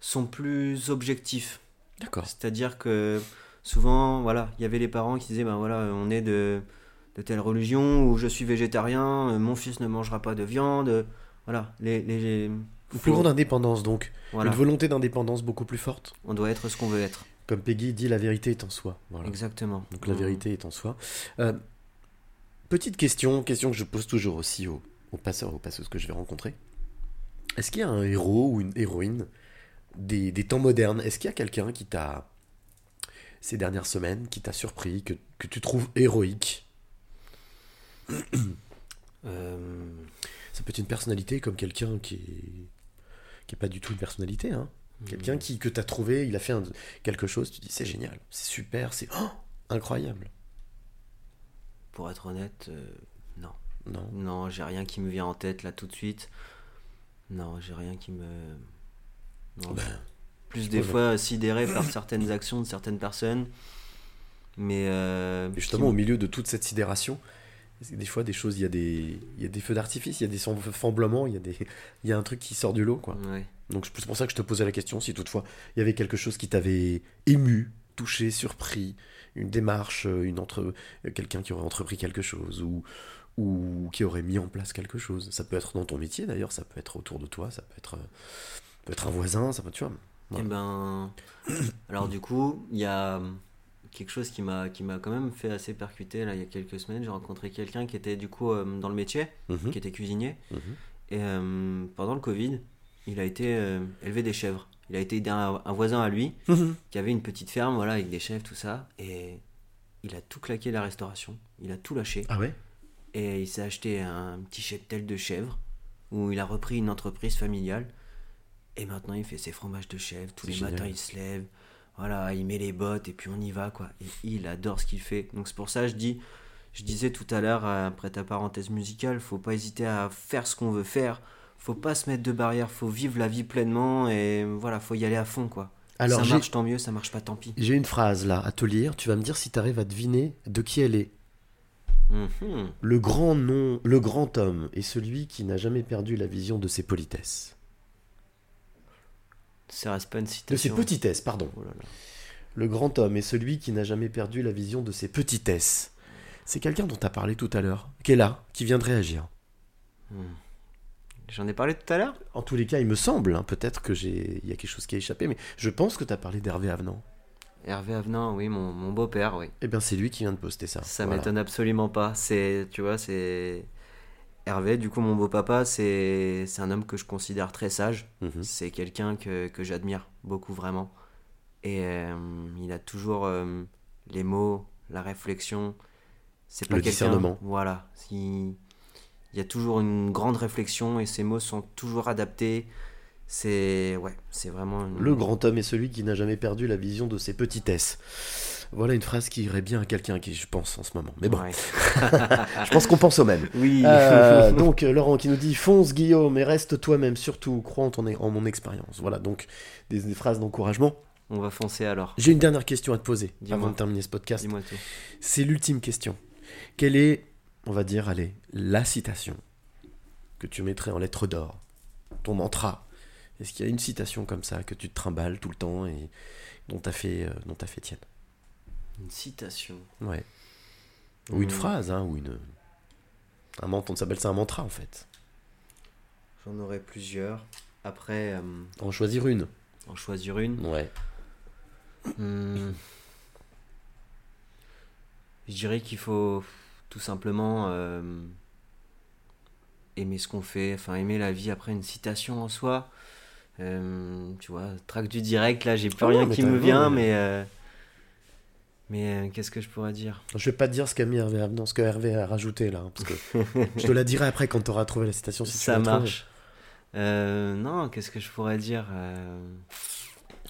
sont plus objectifs. D'accord. C'est-à-dire que souvent, voilà, il y avait les parents qui disaient ben voilà, on est de, de telle religion ou je suis végétarien, euh, mon fils ne mangera pas de viande. Voilà, les. Une plus grande indépendance donc. voilà, Une volonté d'indépendance beaucoup plus forte. on doit être ce qu'on veut être. Comme Peggy dit, la vérité est en soi. Voilà. Exactement. Donc la Mm. vérité est en soi. Euh, petite question, question que je pose toujours aussi aux, aux passeurs, aux passeuses que je vais rencontrer. Est-ce qu'il y a un héros ou une héroïne des, des temps modernes? Est-ce qu'il y a quelqu'un qui t'a, ces dernières semaines, qui t'a surpris, que, que tu trouves héroïque? Euh, Ça peut être une personnalité comme quelqu'un qui est, qui est pas du tout une personnalité. Hein. Quelqu'un qui, que tu as trouvé, il a fait un- quelque chose, tu dis c'est génial, c'est super, c'est oh, incroyable. Pour être honnête, euh, non. Non. Non, j'ai rien qui me vient en tête là tout de suite. Non, j'ai rien qui me. Non, Ben, plus des fois sidéré par certaines actions de certaines personnes. Mais euh, justement, au milieu de toute cette sidération, des fois, des choses, il y a des, il y a des feux d'artifice, il y a des semblements, il y a des, il y a un truc qui sort du lot, quoi. Ouais. Donc c'est pour ça que je te posais la question, si toutefois il y avait quelque chose qui t'avait ému, touché, surpris, une démarche, euh, une entre, euh, quelqu'un qui aurait entrepris quelque chose ou ou qui aurait mis en place quelque chose. Ça peut être dans ton métier d'ailleurs, ça peut être autour de toi, ça peut être, euh, peut être un voisin, ça peut, tu vois. Eh ben, alors du coup, il y a quelque chose qui m'a qui m'a quand même fait assez percuter là il y a quelques semaines. J'ai rencontré quelqu'un qui était du coup euh, dans le métier, Mhm. qui était cuisinier, Mhm. et euh, pendant le Covid, il a été euh, élever des chèvres. Il a été aider un, un voisin à lui Mhm. qui avait une petite ferme, voilà, avec des chèvres, tout ça, et il a tout claqué la restauration. Il a tout lâché. Ah ouais? Et il s'est acheté un petit cheptel de chèvres où il a repris une entreprise familiale. Et maintenant, il fait ses fromages de chèvre. Tous les génial. matins, il se lève. Voilà, il met les bottes et puis on y va, quoi. Et il adore ce qu'il fait. Donc c'est pour ça que je dis, je disais tout à l'heure, après ta parenthèse musicale, faut pas hésiter à faire ce qu'on veut faire. Faut pas se mettre de barrières. Faut vivre la vie pleinement et voilà, faut y aller à fond, quoi. Alors, ça marche, tant mieux. Ça marche pas, tant pis. J'ai une phrase là à te lire, tu vas me dire si tu arrives à deviner de qui elle est. Mhm. Le grand nom, le grand homme est celui qui n'a jamais perdu la vision de ses politesses. Ça reste pas une De ses petitesses, pardon. Oh là là. Le grand homme est celui qui n'a jamais perdu la vision de ses petitesses. C'est quelqu'un dont tu as parlé tout à l'heure, qui est là, qui vient de réagir. J'en ai parlé tout à l'heure? En tous les cas, il me semble, hein, peut-être que j'ai, il y a quelque chose qui a échappé, mais je pense que tu as parlé d'Hervé Avenant. Hervé Avenant, oui, mon, mon beau-père, oui. Eh bien, c'est lui qui vient de poster ça. Ça Voilà. m'étonne absolument pas. C'est, tu vois, c'est Hervé. Du coup, mon beau-papa, c'est un homme que je considère très sage. Mhm. C'est quelqu'un que, que j'admire beaucoup vraiment. Et euh, il a toujours euh, les mots, la réflexion. C'est pas Le discernement. Voilà. Il, il y a toujours une grande réflexion et ses mots sont toujours adaptés. C'est ouais, c'est vraiment une- Le grand homme est celui qui n'a jamais perdu la vision de ses petitesses. Voilà une phrase qui irait bien à quelqu'un qui je pense en ce moment. Mais bon, Ouais. je pense qu'on pense au même. Oui. Euh, donc euh, Laurent qui nous dit fonce Guillaume et reste toi-même surtout crois en, ton, en mon expérience. Voilà donc des, des phrases d'encouragement. On va foncer alors. J'ai une dernière question à te poser avant de terminer ce podcast. Dis-moi tout. C'est l'ultime question. Quelle est, on va dire, allez, la citation que tu mettrais en lettres d'or? Ton mantra Est-ce qu'il y a une citation comme ça que tu te trimbales tout le temps et dont t'as fait, euh, dont t'as fait tienne Une citation. Ouais. Ou une Hmm. phrase, hein, ou une. Un mantra, on s'appelle ça un mantra en fait. J'en aurai plusieurs. Après, euh, En choisir une. en choisir une. Ouais. Hmm. Je dirais qu'il faut tout simplement euh, aimer ce qu'on fait, enfin aimer la vie. Après, une citation en soi. Euh, tu vois, track du direct, là, j'ai plus Ah rien non, qui me vient, mais- mais. euh, mais euh, qu'est-ce que je pourrais dire? Je vais pas te dire ce qu'a mis Hervé Avenant, ce que Hervé a rajouté là, hein, parce que je te la dirai après quand tu auras trouvé la citation. Si Ça marche. Non, qu'est-ce que je pourrais dire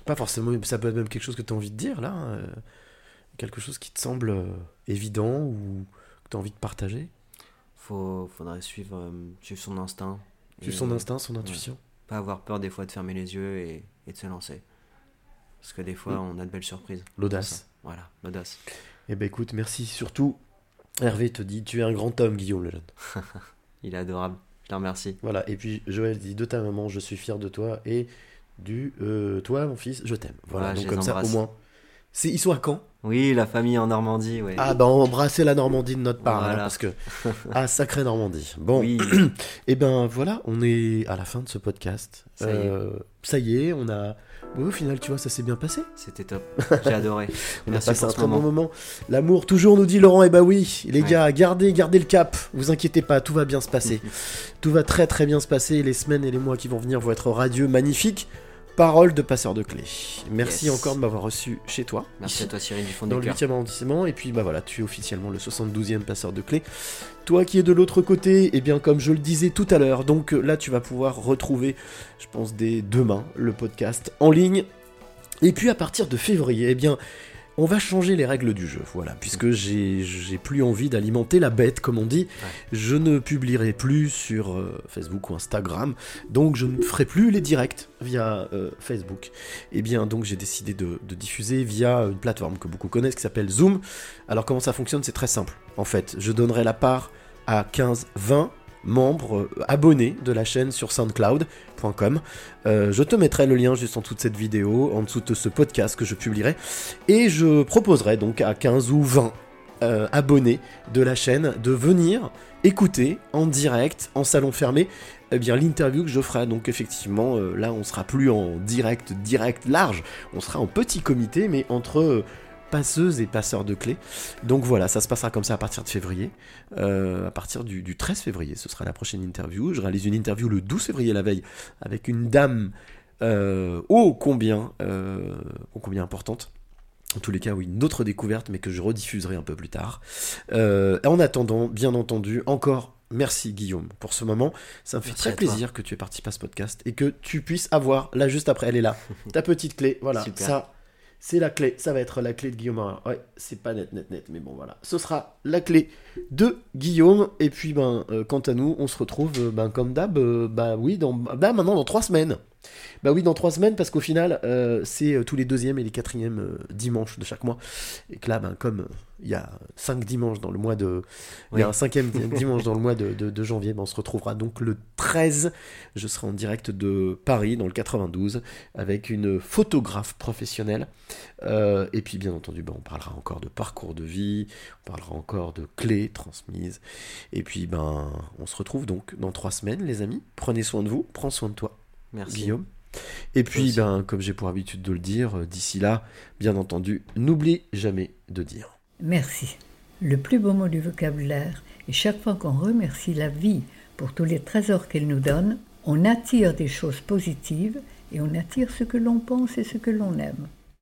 Pas forcément, ça peut être même quelque chose que tu as envie de dire là. quelque chose qui te semble évident ou que tu as envie de partager? faut, faudrait suivre, suivre son instinct. Suivre son instinct, son ouais. Pas avoir peur des fois de fermer les yeux et, et de se lancer. Parce que des fois, Mm. on a de belles surprises. L'audace. Voilà, l'audace. Eh ben écoute, merci surtout. Hervé te dit Tu es un grand homme, Guillaume le jeune. Il est adorable. Je le remercie. Voilà, et puis Joël dit De ta maman, je suis fier de toi. Et du euh, Toi, mon fils, je t'aime. Voilà, je donc comme ça, au moins. Ils sont à Caen Oui, la famille en Normandie, ouais. Ah, bah embrasser la Normandie de notre part, Voilà. hein, parce que. Ah, sacrée Normandie. Bon, Oui. et ben voilà, on est à la fin de ce podcast. Ça y est. Euh, ça y est, on a. Bon, au final, tu vois, ça s'est bien passé. C'était top. J'ai adoré. On Merci a passé pour un ce très bon moment. L'amour, toujours, nous dit Laurent. Et bah oui, les Ouais. gars, gardez, gardez le cap. Vous inquiétez pas, tout va bien se passer. tout va très très bien se passer. Les semaines et les mois qui vont venir vont être radieux, magnifiques. Parole de passeur de clés. Merci Yes. encore de m'avoir reçu chez toi. Merci ici, à toi, Cyril, du fond Dans du le cœur. 8e arrondissement. Et puis bah voilà, tu es officiellement le 72e passeur de clés. Toi qui es de l'autre côté, et bien comme je le disais tout à l'heure, donc euh, là tu vas pouvoir retrouver, je pense dès demain, le podcast en ligne. Et puis à partir de février, eh bien on va changer les règles du jeu, voilà, puisque j'ai j'ai plus envie d'alimenter la bête, comme on dit. Je ne publierai plus sur euh, Facebook ou Instagram, donc je ne ferai plus les directs via euh, Facebook. Et bien, donc j'ai décidé de, de diffuser via une plateforme que beaucoup connaissent qui s'appelle Zoom. Alors, comment ça fonctionne? C'est très simple. En fait, je donnerai la part à 15, 20 membres euh, abonnés de la chaîne sur soundcloud.com. Euh, je te mettrai le lien juste en dessous de cette vidéo, en dessous de ce podcast que je publierai, et je proposerai donc à 15 ou 20 euh, abonnés de la chaîne de venir écouter en direct, en salon fermé, eh bien l'interview que je ferai. Donc effectivement, là on sera plus en direct, direct large, on sera en petit comité, mais entre passeuses et passeurs de clés. Donc voilà, ça se passera comme ça à partir de février. Euh, à partir du, du 13 février, ce sera la prochaine interview. Je réalise une interview le 12 février la veille avec une dame euh, ô combien, euh, ô combien importante. En tous les cas, oui, une autre découverte, mais que je rediffuserai un peu plus tard. Euh, en attendant, bien entendu, encore merci Guillaume pour ce moment. Ça me fait Merci très toi. plaisir que tu aies participé à ce podcast et que tu puisses avoir, là juste après, elle est là, ta petite clé. Voilà, Super. ça, c'est la clé. Ça va être la clé de Guillaume. Ouais, c'est pas net, net, net, mais bon, voilà. Ce sera la clé de Guillaume. Et puis, ben, euh, quant à nous, on se retrouve, euh, ben, comme d'hab, euh, bah oui, bah, maintenant dans trois semaines. Bah oui, dans trois semaines, parce qu'au final, euh, c'est euh, tous les deuxièmes et les quatrièmes euh, dimanches de chaque mois. Et que là, ben, comme il y a cinq dimanches dans le mois de. Il y a un cinquième di- dimanche dans le mois de, de- de janvier, ben, on se retrouvera donc le 13. Je serai en direct de Paris, dans le 92, avec une photographe professionnelle. Euh, et puis, bien entendu, ben, on parlera encore de parcours de vie, on parlera encore de clés transmises. Et puis, ben, on se retrouve donc dans trois semaines, les amis. Prenez soin de vous, prends soin de toi. Merci. Guillaume. Et puis, ben, comme j'ai pour habitude de le dire, euh, d'ici là, bien entendu, n'oublie jamais de dire. Merci. Le plus beau mot du vocabulaire, et chaque fois qu'on remercie la vie pour tous les trésors qu'elle nous donne, on attire des choses positives et on attire ce que l'on pense et ce que l'on aime.